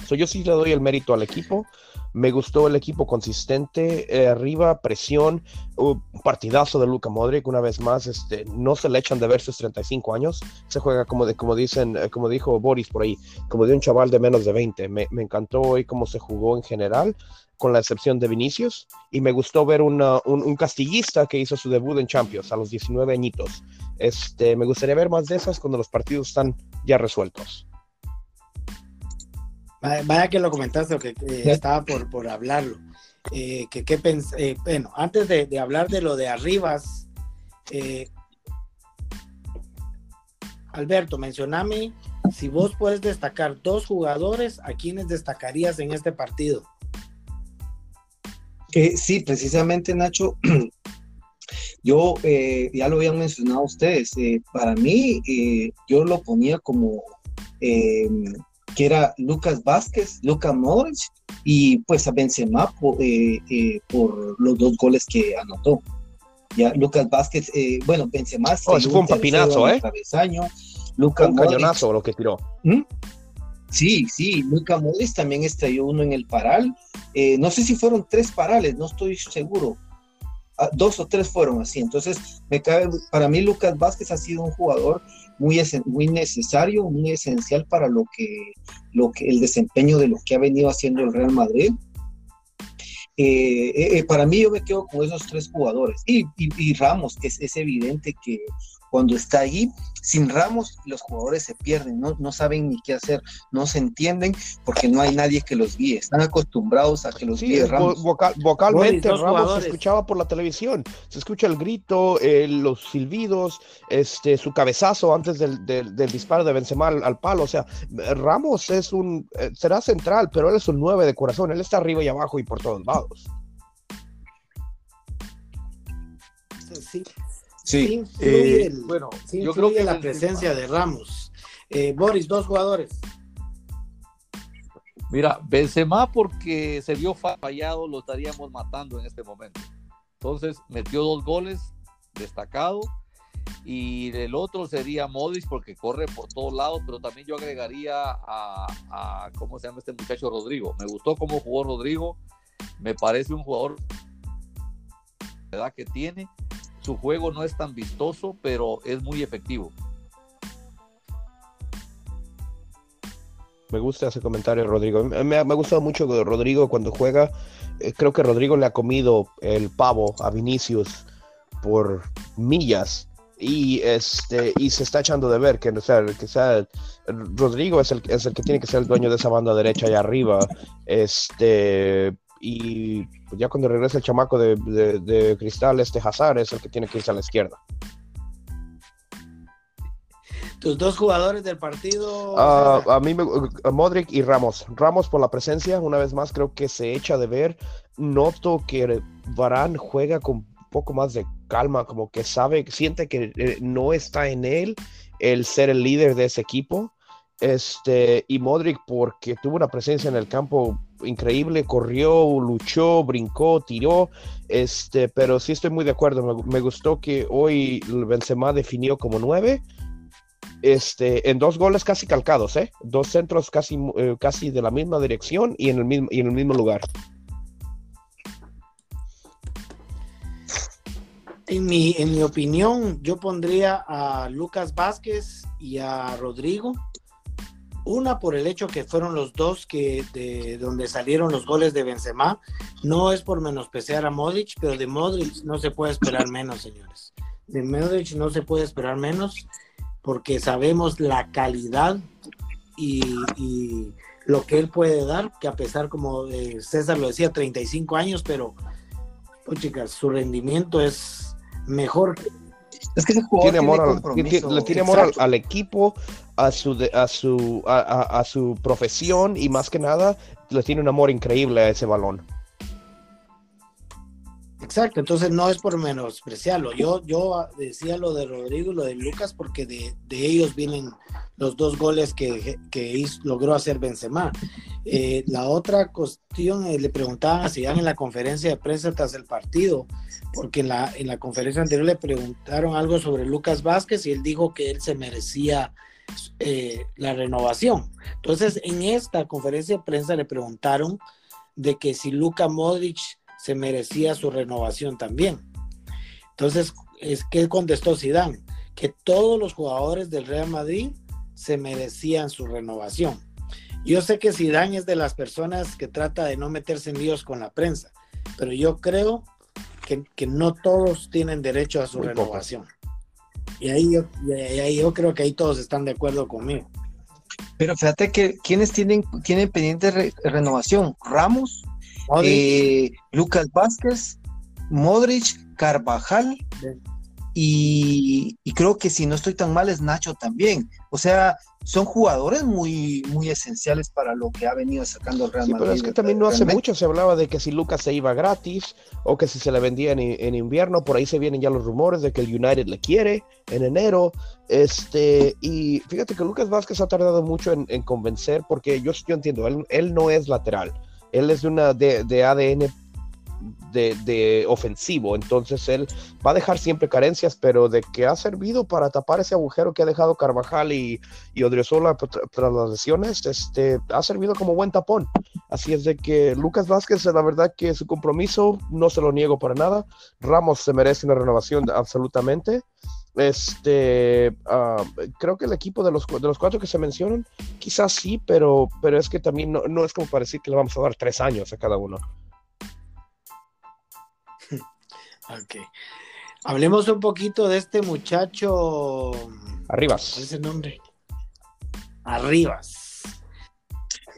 So, yo sí le doy el mérito al equipo. Me gustó el equipo consistente, eh, arriba, presión, uh, partidazo de Luca Modric, una vez más, este, no se le echan de ver sus 35 años, se juega como, de, como dicen, eh, como dijo Boris por ahí, como de un chaval de menos de 20. Me, me, encantó hoy cómo se jugó en general, con la excepción de Vinicius, y me gustó ver una, un, un, castillista que hizo su debut en Champions a los 19 añitos. Este, me gustaría ver más de esas cuando los partidos están ya resueltos. Vaya que lo comentaste, que, estaba por, por hablarlo. Eh, que, que eh, bueno, antes de, hablar de lo de Arribas, eh, Alberto, mencioname si vos puedes destacar dos jugadores, ¿a quiénes destacarías en este partido? Sí, precisamente Nacho, yo ya lo habían mencionado ustedes, para mí yo lo ponía como que era Lucas Vázquez, Lucas Modric y pues a Benzema por, eh, eh, por los dos goles que anotó. Ya Lucas Vázquez, eh, bueno, Benzema oh, fue un papinazo, ¿eh? Lucas un cañonazo lo que tiró. ¿Mm? Sí, sí, Lucas Modric también estalló uno en el paral. no sé si fueron tres parales, no estoy seguro. Ah, dos o tres fueron así. Entonces, me cabe, para mí Lucas Vázquez ha sido un jugador muy, muy necesario, muy esencial para lo que, lo que el desempeño de lo que ha venido haciendo el Real Madrid. Eh, eh, eh, para mí yo me quedo con esos tres jugadores y, y, Ramos, que es, es, evidente que cuando está ahí, sin Ramos, los jugadores se pierden, no, no saben ni qué hacer, no se entienden porque no hay nadie que los guíe, están acostumbrados a que los guíe Ramos. vocalmente Ramos se escuchaba por la televisión, se escucha el grito, eh, los silbidos, este, su cabezazo antes del, del, disparo de Benzema al, palo, o sea, Ramos es un, eh, será central, pero él es un nueve de corazón, él está arriba y abajo y por todos lados. Sí, Sí, eh, bueno, yo creo que la presencia de Ramos. Eh, Boris, dos jugadores. Mira, Benzema porque se vio fallado lo estaríamos matando en este momento. Entonces metió dos goles, destacado. Y el otro sería Modis porque corre por todos lados, pero también yo agregaría a, a, ¿cómo se llama este muchacho Rodrigo? Me gustó cómo jugó Rodrigo, me parece un jugador la edad que tiene su juego no es tan vistoso, pero es muy efectivo. Me gusta ese comentario, Rodrigo. Me, ha gustado mucho Rodrigo cuando juega. Eh, creo que Rodrigo le ha comido el pavo a Vinicius por millas y este y se está echando de ver que, o sea, que sea, Rodrigo es el, es el que tiene que ser el dueño de esa banda derecha allá arriba. Este, y pues, ya cuando regresa el chamaco de, Cristal, este Hazard es el que tiene que irse a la izquierda. Tus dos jugadores del partido. Ah, a mí, me, Modric y Ramos. Ramos por la presencia, una vez más, creo que se echa de ver. Noto que Varane juega con un poco más de calma, como que sabe, siente que eh, no está en él el ser el líder de ese equipo. Este, y Modric, porque tuvo una presencia en el campo increíble, corrió, luchó, brincó, tiró, este, pero sí estoy muy de acuerdo, me, gustó que hoy Benzema definió como nueve, este, en dos goles casi calcados, ¿eh? dos centros casi, eh, casi de la misma dirección y en el mismo, y en el mismo lugar. En mi, en mi opinión, yo pondría a Lucas Vázquez y a Rodrigo una por el hecho que fueron los dos que de donde salieron los goles de Benzema. No es por menospreciar a Modric, pero de Modric no se puede esperar menos, señores. De Modric no se puede esperar menos porque sabemos la calidad y, lo que él puede dar, que a pesar, como eh, César lo decía, 35 años, pero, pues chicas, su rendimiento es mejor es que ese tiene amor, le tiene amor al, equipo, a su, a, su, a, su profesión y más que nada le tiene un amor increíble a ese balón. Exacto, entonces no es por menospreciarlo. Yo, yo decía lo de Rodrigo y lo de Lucas porque de, ellos vienen los dos goles que, logró hacer Benzema. Eh, la otra cuestión, eh, le preguntaban si en la conferencia de prensa tras el partido, porque en la, en la conferencia anterior le preguntaron algo sobre Lucas Vázquez y él dijo que él se merecía eh, la renovación. Entonces, en esta conferencia de prensa le preguntaron de que si Luka Modric se merecía su renovación también. Entonces, es que contestó Zidane, que todos los jugadores del Real Madrid se merecían su renovación. Yo sé que Zidane es de las personas que trata de no meterse en líos con la prensa, pero yo creo que, no todos tienen derecho a su renovación. Y ahí, yo, y ahí yo creo que ahí todos están de acuerdo conmigo. Pero fíjate que quienes tienen, tienen pendiente renovación, Ramos, eh, Lucas Vázquez, Modric, Carvajal y, creo que si no estoy tan mal es Nacho también. O sea, son jugadores muy, muy esenciales para lo que ha venido sacando el Real Madrid. pero es que también no hace mucho se hablaba de que si Lucas se iba gratis o que si se le vendía en, invierno, por ahí se vienen ya los rumores de que el United le quiere en enero. Este, y fíjate que Lucas Vázquez ha tardado mucho en, convencer porque yo, yo entiendo, él, él no es lateral él es de una de, de ADN de, ofensivo, entonces él va a dejar siempre carencias, pero de que ha servido para tapar ese agujero que ha dejado Carvajal y, y Odriozola tras las lesiones, este, ha servido como buen tapón. Así es de que Lucas Vázquez, la verdad que su compromiso no se lo niego para nada. Ramos se merece una renovación absolutamente. Este, ah, creo que el equipo de los, de los cuatro que se mencionan, quizás sí, pero, pero es que también no, no es como para decir que le vamos a dar tres años a cada uno. Ok. Hablemos un poquito de este muchacho. Arribas. ¿Cuál es el nombre? Arribas.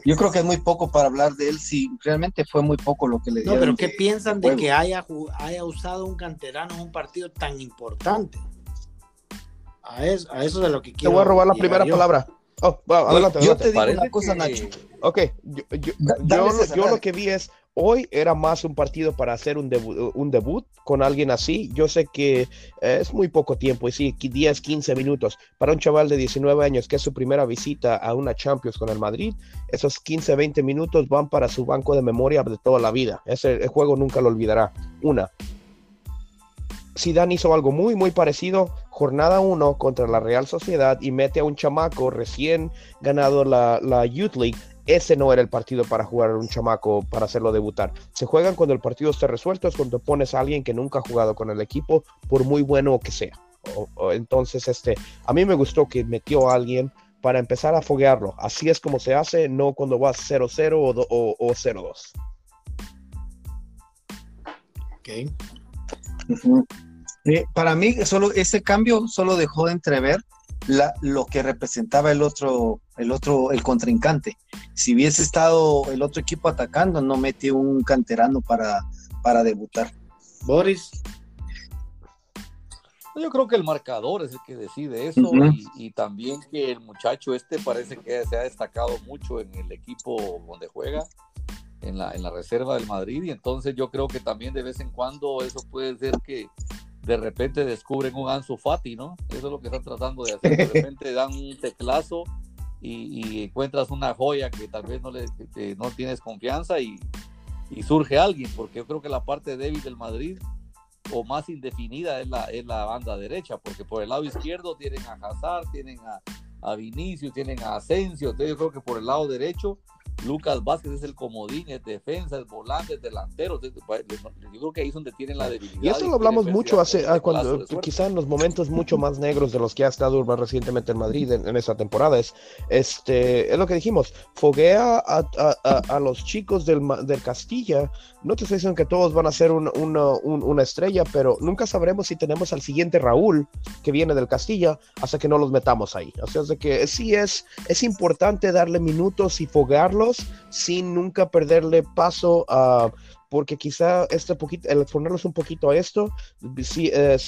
Yo creo que es muy poco para hablar de él, si realmente fue muy poco lo que le dieron. No, pero ¿qué piensan de que haya, haya usado un canterano en un partido tan importante? A eso, a eso de lo que quiero. Te voy a robar la primera palabra. Oh, adelante, yo, te digo una cosa, Nacho. Ok, yo, yo, lo que vi es, hoy era más un partido para hacer un, un debut con alguien así. Yo sé que es muy poco tiempo, y sí, 10, 15 minutos. Para un chaval de 19 años que es su primera visita a una Champions con el Madrid, esos 15, 20 minutos van para su banco de memoria de toda la vida. Ese juego nunca lo olvidará. Una. Zidane hizo algo muy, muy parecido, jornada 1 contra la Real Sociedad y mete a un chamaco recién ganado la, la Youth League ese no era el partido para jugar a un chamaco para hacerlo debutar. Se juegan cuando el partido esté resuelto, es cuando pones a alguien que nunca ha jugado con el equipo, por muy bueno que sea. entonces, este, a mí me gustó que metió a alguien para empezar a foguearlo. Así es como se hace, no cuando vas 0-0 o, 0-2. Okay. Eh, para mí, solo ese cambio solo dejó de entrever lo que representaba el otro, el otro, el contrincante. Si hubiese estado el otro equipo atacando, no mete un canterano para, para debutar. Boris. Yo creo que el marcador es el que decide eso y, también que el muchacho este parece que se ha destacado mucho en el equipo donde juega, en la, en la reserva del Madrid y entonces yo creo que también de vez en cuando eso puede ser que de repente descubren un Ansu Fati, ¿no? Eso es lo que están tratando de hacer. De repente dan un teclazo y, encuentras una joya que tal vez no, le, no tienes confianza y, surge alguien, porque yo creo que la parte débil del Madrid o más indefinida es la, es la banda derecha, porque por el lado izquierdo tienen a Hazard, tienen a, a Vinicius, tienen a Asensio, entonces yo creo que por el lado derecho Lucas Vázquez es el comodín, es defensa, es volante, es delantero. Yo creo que ahí es donde tienen la debilidad. Y eso lo hablamos mucho hace, ah, cuando, quizá en los momentos mucho más negros de los que ha estado más recientemente en Madrid en, esta temporada. Es, este, es lo que dijimos, foguea a, a, a los chicos del, del, Castilla. No te estoy diciendo que todos van a ser una, una estrella, pero nunca sabremos si tenemos al siguiente Raúl que viene del Castilla hasta que no los metamos ahí. O sea, es de que sí es, es importante darle minutos y foguearlo sin nunca perderle paso a porque quizá este poquito, el ponerlos un poquito a esto, si eh,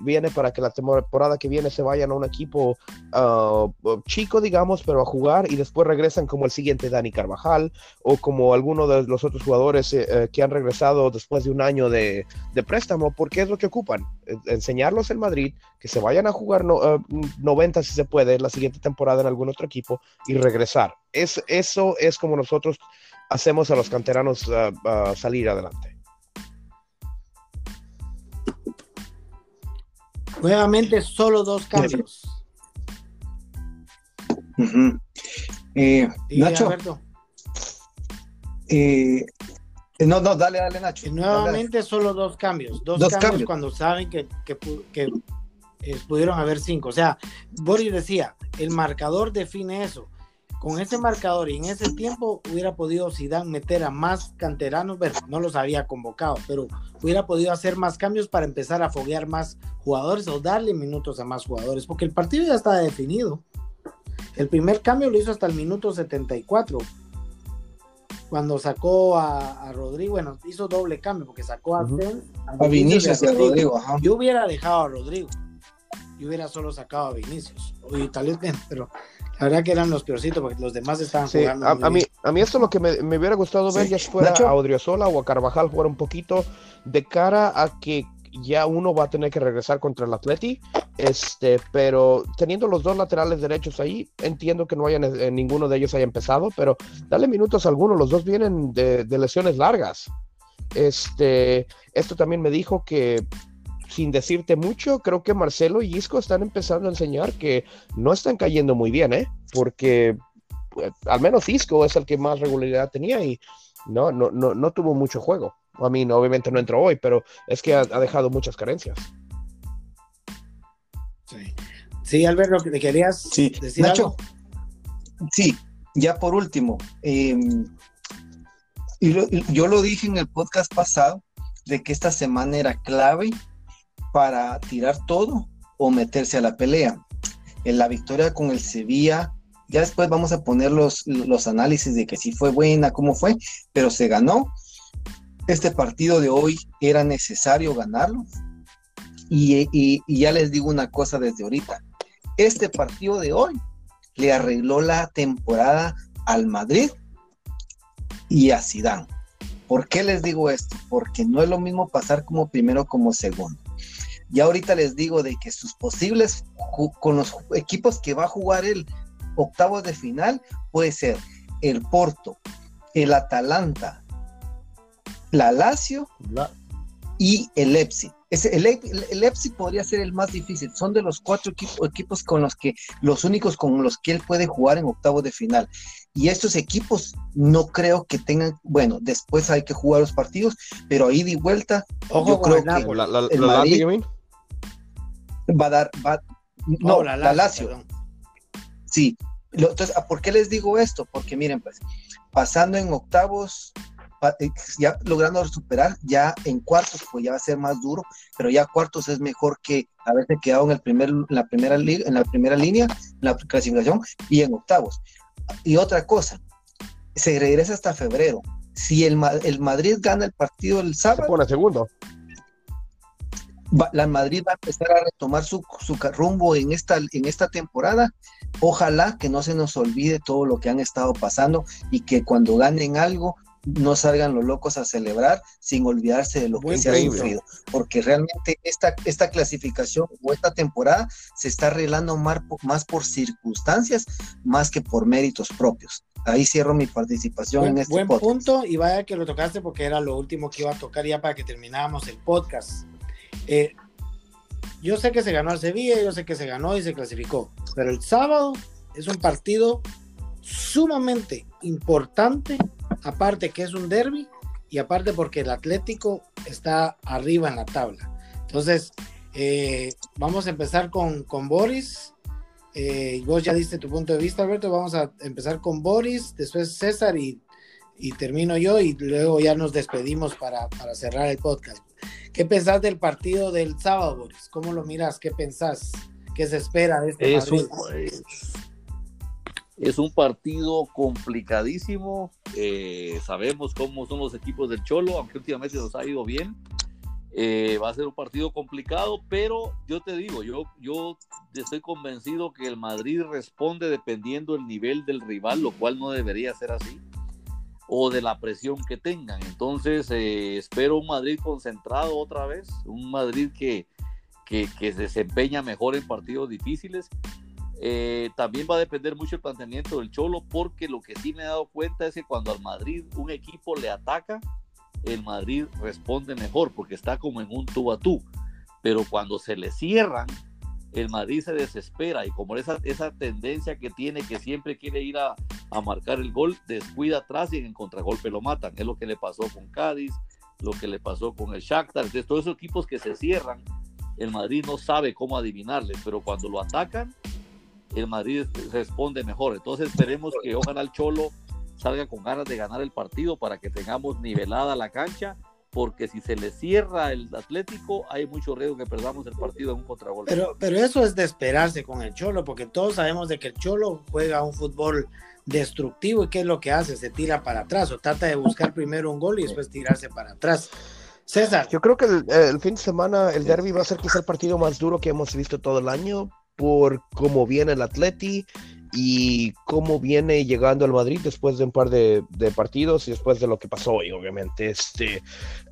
viene para que la temporada que viene se vayan a un equipo ah, chico, digamos, pero a jugar y después regresan como el siguiente Dani Carvajal o como alguno de los otros jugadores eh, eh, que han regresado después de un año de, de, préstamo, porque es lo que ocupan, enseñarlos en Madrid, que se vayan a jugar 90 si se puede la siguiente temporada en algún otro equipo y regresar. Es, eso es como nosotros hacemos a los canteranos uh, salir adelante. Nuevamente, solo dos cambios. eh, Nacho. Eh, no, no, dale, dale, Nacho. nuevamente, solo dos cambios. Dos, cambios, cuando saben que, que, que eh, pudieron haber cinco. O sea, Boris decía, el marcador define eso con ese marcador y en ese tiempo hubiera podido Zidane meter a más canteranos, bueno, no los había convocado, pero hubiera podido hacer más cambios para empezar a foguear más jugadores o darle minutos a más jugadores, porque el partido ya está definido. El primer cambio lo hizo hasta el minuto 74. Cuando sacó a, Rodrigo, bueno, hizo doble cambio porque sacó a, a, Vinicius y a Rodrigo. Yo hubiera dejado a Rodrigo. Yo hubiera solo sacado a Vinicius. Tal vez pero la verdad que eran los peorcitos porque los demás estaban jugando. A, mí, a mí esto lo que me, me hubiera gustado ver ya fuera a Odriozola o a Carvajal jugar un poquito de cara a que ya uno va a tener que regresar contra el Atleti, este, pero teniendo los dos laterales derechos ahí, entiendo que no hayan, eh, ninguno de ellos haya empezado, pero dale minutos a alguno, los dos vienen de, lesiones largas. Este, esto también me dijo que sin decirte mucho, creo que Marcelo y Isco están empezando a enseñar que no están cayendo muy bien, ¿eh? Porque pues, al menos Isco es el que más regularidad tenía y no, no, no, no tuvo mucho juego. A mí obviamente no entró hoy, pero es que ha, dejado muchas carencias. Sí, sí Alberto, ¿te querías sí. decir Nacho, Sí, ya por último, em, y yo lo dije en el podcast pasado, de que esta semana era clave para tirar todo o meterse a la pelea. En la victoria con el Sevilla, ya después vamos a poner los, los análisis de que si fue buena, cómo fue, pero se ganó este partido de hoy era necesario ganarlo. Y, ya les digo una cosa desde ahorita. Este partido de hoy le arregló la temporada al Madrid y a Zidane. ¿Por qué les digo esto? Porque no es lo mismo pasar como primero como segundo. Ya ahorita les digo de que sus posibles con los equipos que va a jugar el octavo de final puede ser el Porto, el Atalanta, la Lazio y el Leipzig. Ese, el, el, podría ser el más difícil. Son de los cuatro equipos con los que, los únicos con los que él puede jugar en octavo de final. Y estos equipos no creo que tengan, bueno, después hay que jugar los partidos, pero ahí de vuelta, yo creo que el Madrid va a dar, va, no, la, Lazio. Sí. entonces, ¿por qué les digo esto? Porque miren, pues, pasando en octavos, eh, ya logrando superar, ya en cuartos pues ya va a ser más duro, pero ya cuartos es mejor que haberse quedado en el primer, la primera en la primera línea, en la clasificación y en octavos. Y otra cosa, se regresa hasta febrero. Si el, el Madrid gana el partido el sábado, se pone segundo. La Madrid va a empezar a retomar su, su, rumbo en esta, en esta temporada. Ojalá que no se nos olvide todo lo que han estado pasando y que cuando ganen algo no salgan los locos a celebrar sin olvidarse de lo que se ha sufrido, porque realmente esta, esta clasificación o esta temporada se está arreglando más, más por circunstancias más que por méritos propios. Ahí cierro mi participación en este buen punto y vaya que lo tocaste porque era lo último que iba a tocar ya para que termináramos el podcast. Eh, yo sé que se ganó el Sevilla, yo sé que se ganó y se clasificó, pero el sábado es un partido sumamente importante aparte que es un derby y aparte porque el Atlético está arriba en la tabla. Entonces, eh, vamos a empezar con, con Boris. Eh, vos ya diste tu punto de vista, Alberto. Vamos a empezar con Boris, después César y, y termino yo y luego ya nos despedimos para, para, cerrar el podcast. ¿Qué pensás del partido del sábado, Boris? ¿Cómo lo miras? ¿Qué pensás? ¿Qué se espera de este es es un partido complicadísimo. Eh, sabemos cómo son los equipos del Cholo, aunque últimamente nos ha ido bien. Eh, va a ser un partido complicado, pero yo te digo, yo, yo estoy convencido que el Madrid responde dependiendo del nivel del rival, lo cual no debería ser así, o de la presión que tengan. Entonces, eh, espero un Madrid concentrado otra vez, un Madrid que, que, que se desempeña mejor en partidos difíciles eh, también va a depender mucho el planteamiento del Cholo, porque lo que sí me he dado cuenta es que cuando al Madrid un equipo le ataca, el Madrid responde mejor, porque está como en un tú a tú. Pero cuando se le cierran, el Madrid se desespera y como esa, esa tendencia que tiene, que siempre quiere ir a, a marcar el gol, descuida atrás y en contragolpe lo matan. Es lo que le pasó con Cádiz, lo que le pasó con el Shakhtar. Entonces, todos esos equipos que se cierran, el Madrid no sabe cómo adivinarles, pero cuando lo atacan, el Madrid responde mejor. Entonces esperemos que ojalá el Cholo salga con ganas de ganar el partido para que tengamos nivelada la cancha porque si se le cierra el Atlético, hay mucho riesgo que perdamos el partido en un contragolpe. Pero, pero eso es de esperarse con el Cholo, porque todos sabemos de que el Cholo juega un fútbol destructivo y qué es lo que hace, se tira para atrás o trata de buscar primero un gol y después tirarse para atrás. César. Yo creo que el, fin de semana el derby va a ser quizá el partido más duro que hemos visto todo el año por cómo viene el Atleti y cómo viene llegando el Madrid después de un par de, partidos y después de lo que pasó hoy, obviamente. Este,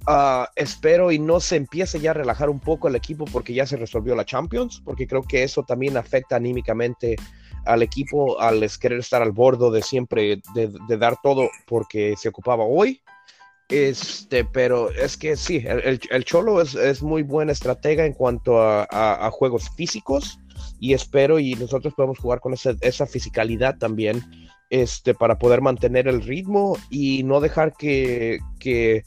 ah, espero y no se empiece ya a relajar un poco el equipo porque ya se resolvió la Champions, porque creo que eso también afecta anímicamente al equipo al querer estar al bordo de siempre, de, dar todo porque se ocupaba hoy. Este, pero es que sí, el, Cholo es, muy buena estratega en cuanto a, juegos físicos y espero y nosotros podemos jugar con esa, esa fisicalidad también este, para poder mantener el ritmo y no dejar que, que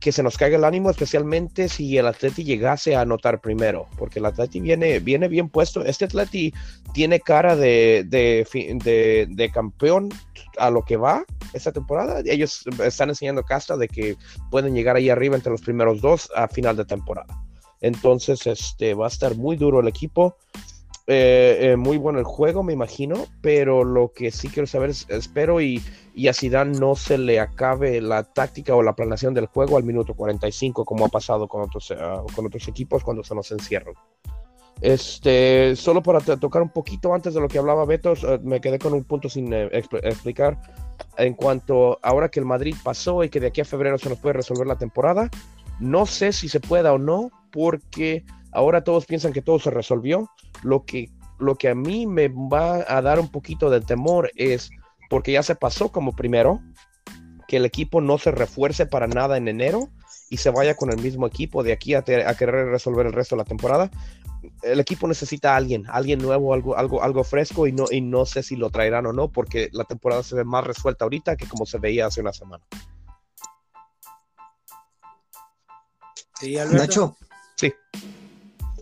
que se nos caiga el ánimo, especialmente si el Atleti llegase a anotar primero, porque el Atleti viene, viene bien puesto. Este Atleti tiene cara de, de, de, campeón a lo que va esta temporada. Ellos están enseñando casta de que pueden llegar ahí arriba entre los primeros dos a final de temporada. Entonces, este va a estar muy duro el equipo. Eh, eh, muy bueno el juego, me imagino, pero lo que sí quiero saber es, espero y, y a Zidane no se le acabe la táctica o la planeación del juego al minuto 45, como ha pasado con otros, eh, con otros equipos cuando se nos encierran. Este, solo para tocar un poquito antes de lo que hablaba Beto, me quedé con un punto sin explicar en cuanto ahora que el Madrid pasó y que de aquí a febrero se nos puede resolver la temporada. No sé si se pueda o no, porque Ahora todos piensan que todo se resolvió. Lo que, lo que a mí me va a dar un poquito de temor es, porque ya se pasó como primero, que el equipo no se refuerce para nada en enero y se vaya con el mismo equipo de aquí a, querer resolver el resto de la temporada. El equipo necesita a alguien, alguien nuevo, algo, algo, algo fresco y no, y no sé si lo traerán o no, porque la temporada se ve más resuelta ahorita que como se veía hace una semana. Sí, Nacho.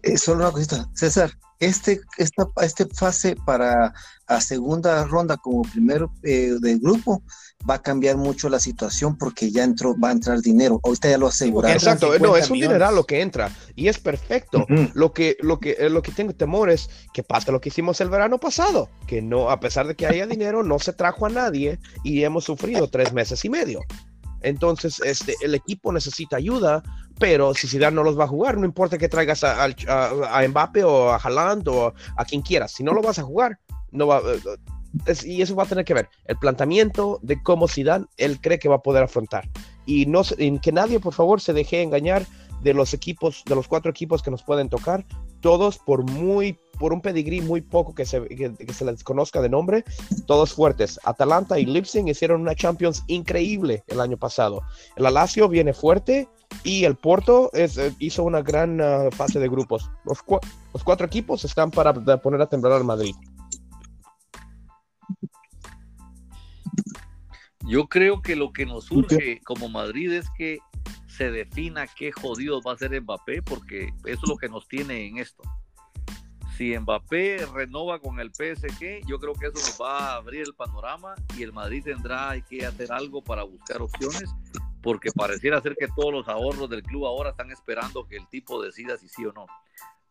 Eh, solo una cosita, César, este, esta, este fase para la segunda ronda como primero eh, del grupo va a cambiar mucho la situación porque ya entró, va a entrar dinero. Ahorita ya lo aseguraron. Exacto, no, es un dineral lo que entra y es perfecto. Lo que, lo que, eh, lo que tengo temor es que pasa lo que hicimos el verano pasado, que no, a pesar de que haya dinero, no se trajo a nadie y hemos sufrido tres meses y medio. Entonces, este, el equipo necesita ayuda, pero si Zidane no los va a jugar, no importa que traigas a, a, o a Haaland o a quien quieras, si no lo vas a jugar, no va, eh, y eso va a tener que ver el planteamiento de cómo Zidane él cree que va a poder afrontar. Y no que nadie por favor se deje engañar de los equipos de los cuatro equipos que nos pueden tocar todos por muy por un pedigrí muy poco que se, que, se les conozca de nombre, todos fuertes. Atalanta y Leipzig hicieron una Champions increíble el año pasado. El Alacio viene fuerte y el Porto es, eh, hizo una gran uh, fase de grupos. Los, los, cuatro equipos están para poner a temblar al Madrid. Yo creo que lo que nos surge como Madrid es que se defina qué jodido va a ser Mbappé, porque eso es lo que nos tiene en esto si Mbappé renova con el PSG, yo creo que eso nos va a abrir el panorama y el Madrid tendrá que hacer algo para buscar opciones, porque pareciera ser que todos los ahorros del club ahora están esperando que el tipo decida si sí o no.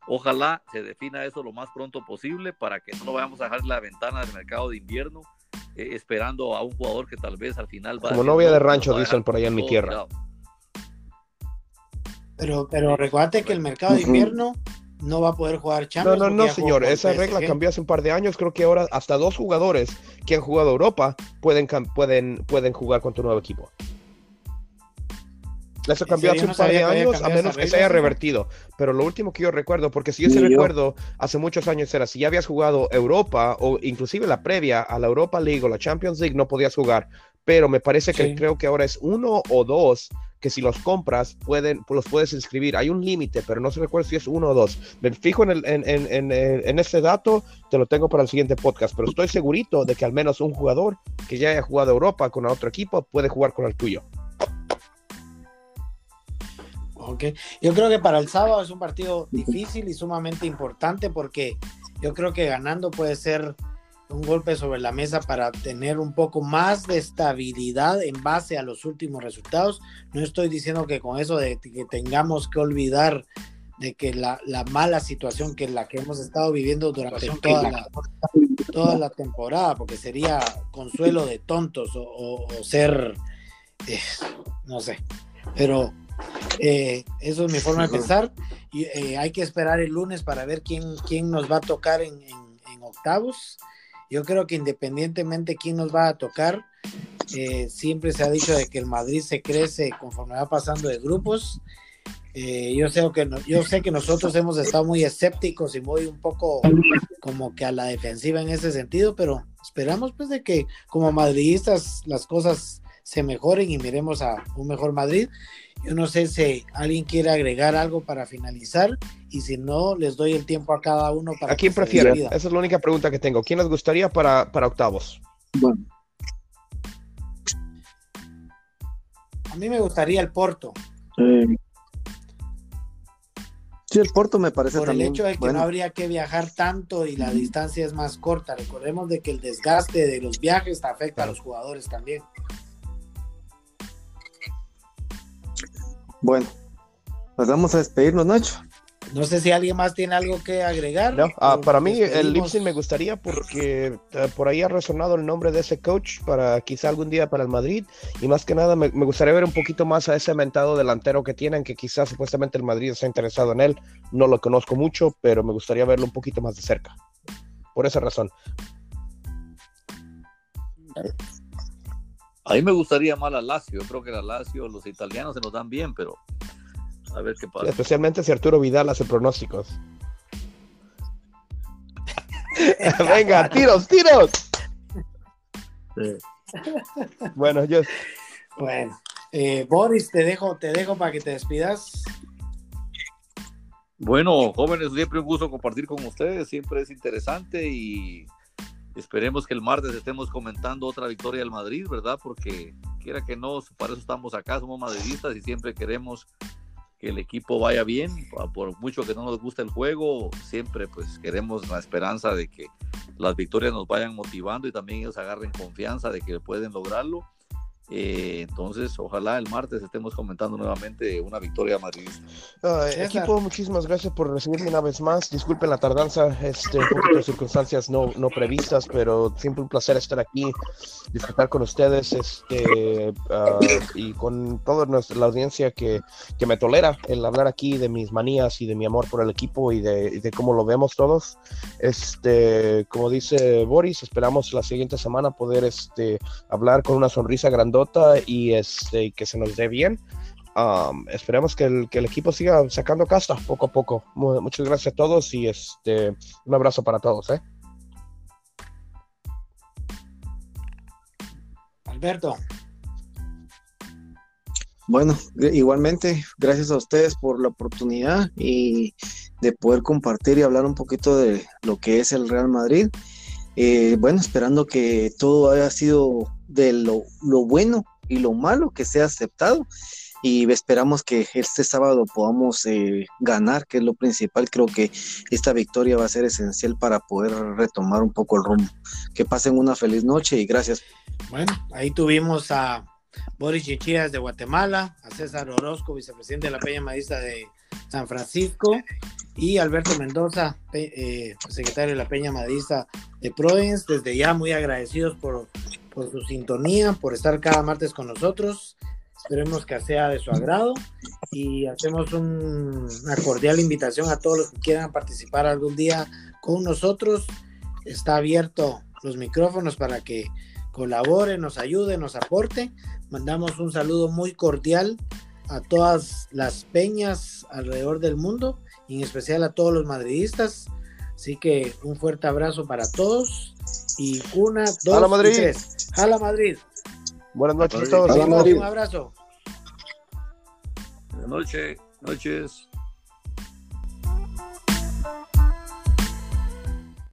Ojalá se defina eso lo más pronto posible para que no lo vayamos a dejar en la ventana del mercado de invierno eh, esperando a un jugador que tal vez al final va Como novia de rancho, dicen por allá en mi tierra. Pero, pero recuerde que el mercado de invierno no va a poder jugar Champions. No, no, no, señor. Esa regla cambió hace un par de años. Creo que ahora hasta dos jugadores que han jugado Europa pueden, pueden, pueden jugar con tu nuevo equipo. Eso cambió hace un par de años, a menos que se haya revertido. Pero lo último que yo recuerdo, porque si yo se recuerdo, hace muchos años era, si ya habías jugado Europa o inclusive la previa a la Europa League o la Champions League, no podías jugar. Pero me parece que creo que ahora es uno o dos que si los compras pueden, los puedes inscribir. Hay un límite, pero no se recuerda si es uno o dos. Me fijo en, el, en, en, en, este dato, te lo tengo para el siguiente podcast, pero estoy segurito de que al menos un jugador que ya haya jugado Europa con otro equipo puede jugar con el tuyo. Ok, yo creo que para el sábado es un partido difícil y sumamente importante porque yo creo que ganando puede ser un golpe sobre la mesa para tener un poco más de estabilidad en base a los últimos resultados. No estoy diciendo que con eso de que tengamos que olvidar de que la, mala situación que la que hemos estado viviendo durante toda la, toda la temporada, porque sería consuelo de tontos o, ser, eh, no sé, pero eh, eso es mi forma de pensar. Y, eh, hay que esperar el lunes para ver quién, quién nos va a tocar en, en, octavos. Yo creo que independientemente quién nos va a tocar, siempre se ha dicho de que el Madrid se crece conforme va pasando de grupos eh, yo, sé que yo sé que nosotros hemos estado muy escépticos y muy un poco como que a la defensiva en ese sentido, pero esperamos pues de que como madridistas las cosas se mejoren y miremos a un mejor Madrid. Yo no sé si alguien quiere agregar algo para finalizar y si no, les doy el tiempo a cada uno para... ¿A quién prefiere? Esa es la única pregunta que tengo. ¿Quién les gustaría para, para octavos? Bueno. A mí me gustaría el Porto. Eh, Sí, el Porto me parece Por el hecho de que no habría que viajar tanto y la distancia es más corta. Recordemos de que el desgaste de los viajes afecta a los jugadores también. Bueno, pues vamos a despedirnos, Nacho. No sé si alguien más tiene algo que agregar. No, ah, para mí el Lipsin me gustaría porque eh, por ahí ha resonado el nombre de ese coach para quizá algún día para el Madrid y más que nada me, gustaría ver un poquito más a ese mentado delantero que tienen que quizás supuestamente el Madrid está interesado en él. No lo conozco mucho, pero me gustaría verlo un poquito más de cerca. Por esa razón. A mí me gustaría más la Lazio. Yo creo que la Lazio, los italianos se nos dan bien, pero a ver qué pasa. especialmente si Arturo Vidal hace pronósticos. Venga, tiros, tiros. Bueno, yo. Bueno, eh, Boris, te dejo, te dejo para que te despidas. Bueno, jóvenes, siempre un gusto compartir con ustedes, siempre es interesante y esperemos que el martes estemos comentando otra victoria del Madrid, ¿verdad? Porque quiera que no, para eso estamos acá, somos madridistas y siempre queremos que el equipo vaya bien, por mucho que no nos guste el juego, siempre pues queremos la esperanza de que las victorias nos vayan motivando y también ellos agarren confianza de que pueden lograrlo eh, entonces, ojalá el martes estemos comentando nuevamente una victoria madridista. equipo, muchísimas gracias por recibirme una vez más. Disculpen la tardanza, este, un poquito de circunstancias no, no previstas, pero siempre un placer estar aquí, disfrutar con ustedes este, ah, y con toda nuestra, la audiencia que, que, me tolera el hablar aquí de mis manías y de mi amor por el equipo y de, de cómo lo vemos todos. Este, como dice Boris, esperamos la siguiente semana poder este, hablar con una sonrisa grande y este, que se nos dé bien. Um, esperemos que el, que el, equipo siga sacando casta poco a poco. Muchas gracias a todos y este, un abrazo para todos. ¿eh? Alberto. Bueno, igualmente, gracias a ustedes por la oportunidad y de poder compartir y hablar un poquito de lo que es el Real Madrid. Eh, bueno, esperando que todo haya sido de lo, bueno y lo malo que sea aceptado y esperamos que este sábado podamos eh, ganar, que es lo principal. Creo que esta victoria va a ser esencial para poder retomar un poco el rumbo. Que pasen una feliz noche y gracias. Bueno, ahí tuvimos a Boris Chichías de Guatemala, a César Orozco, vicepresidente de la Peña Maísta de San Francisco, y Alberto Mendoza, eh, secretario de la Peña Madista de Province. Desde ya muy agradecidos por por su sintonía, por estar cada martes con nosotros. Esperemos que sea de su agrado y hacemos una cordial invitación a todos los que quieran participar algún día con nosotros. Está abierto los micrófonos para que colabore, nos ayude, nos aporte. Mandamos un saludo muy cordial a todas las peñas alrededor del mundo y en especial a todos los madridistas. Así que un fuerte abrazo para todos y una, dos, Madrid. tres. Jala Madrid. Buenas noches a todos. Un abrazo. Buenas noches. Noches.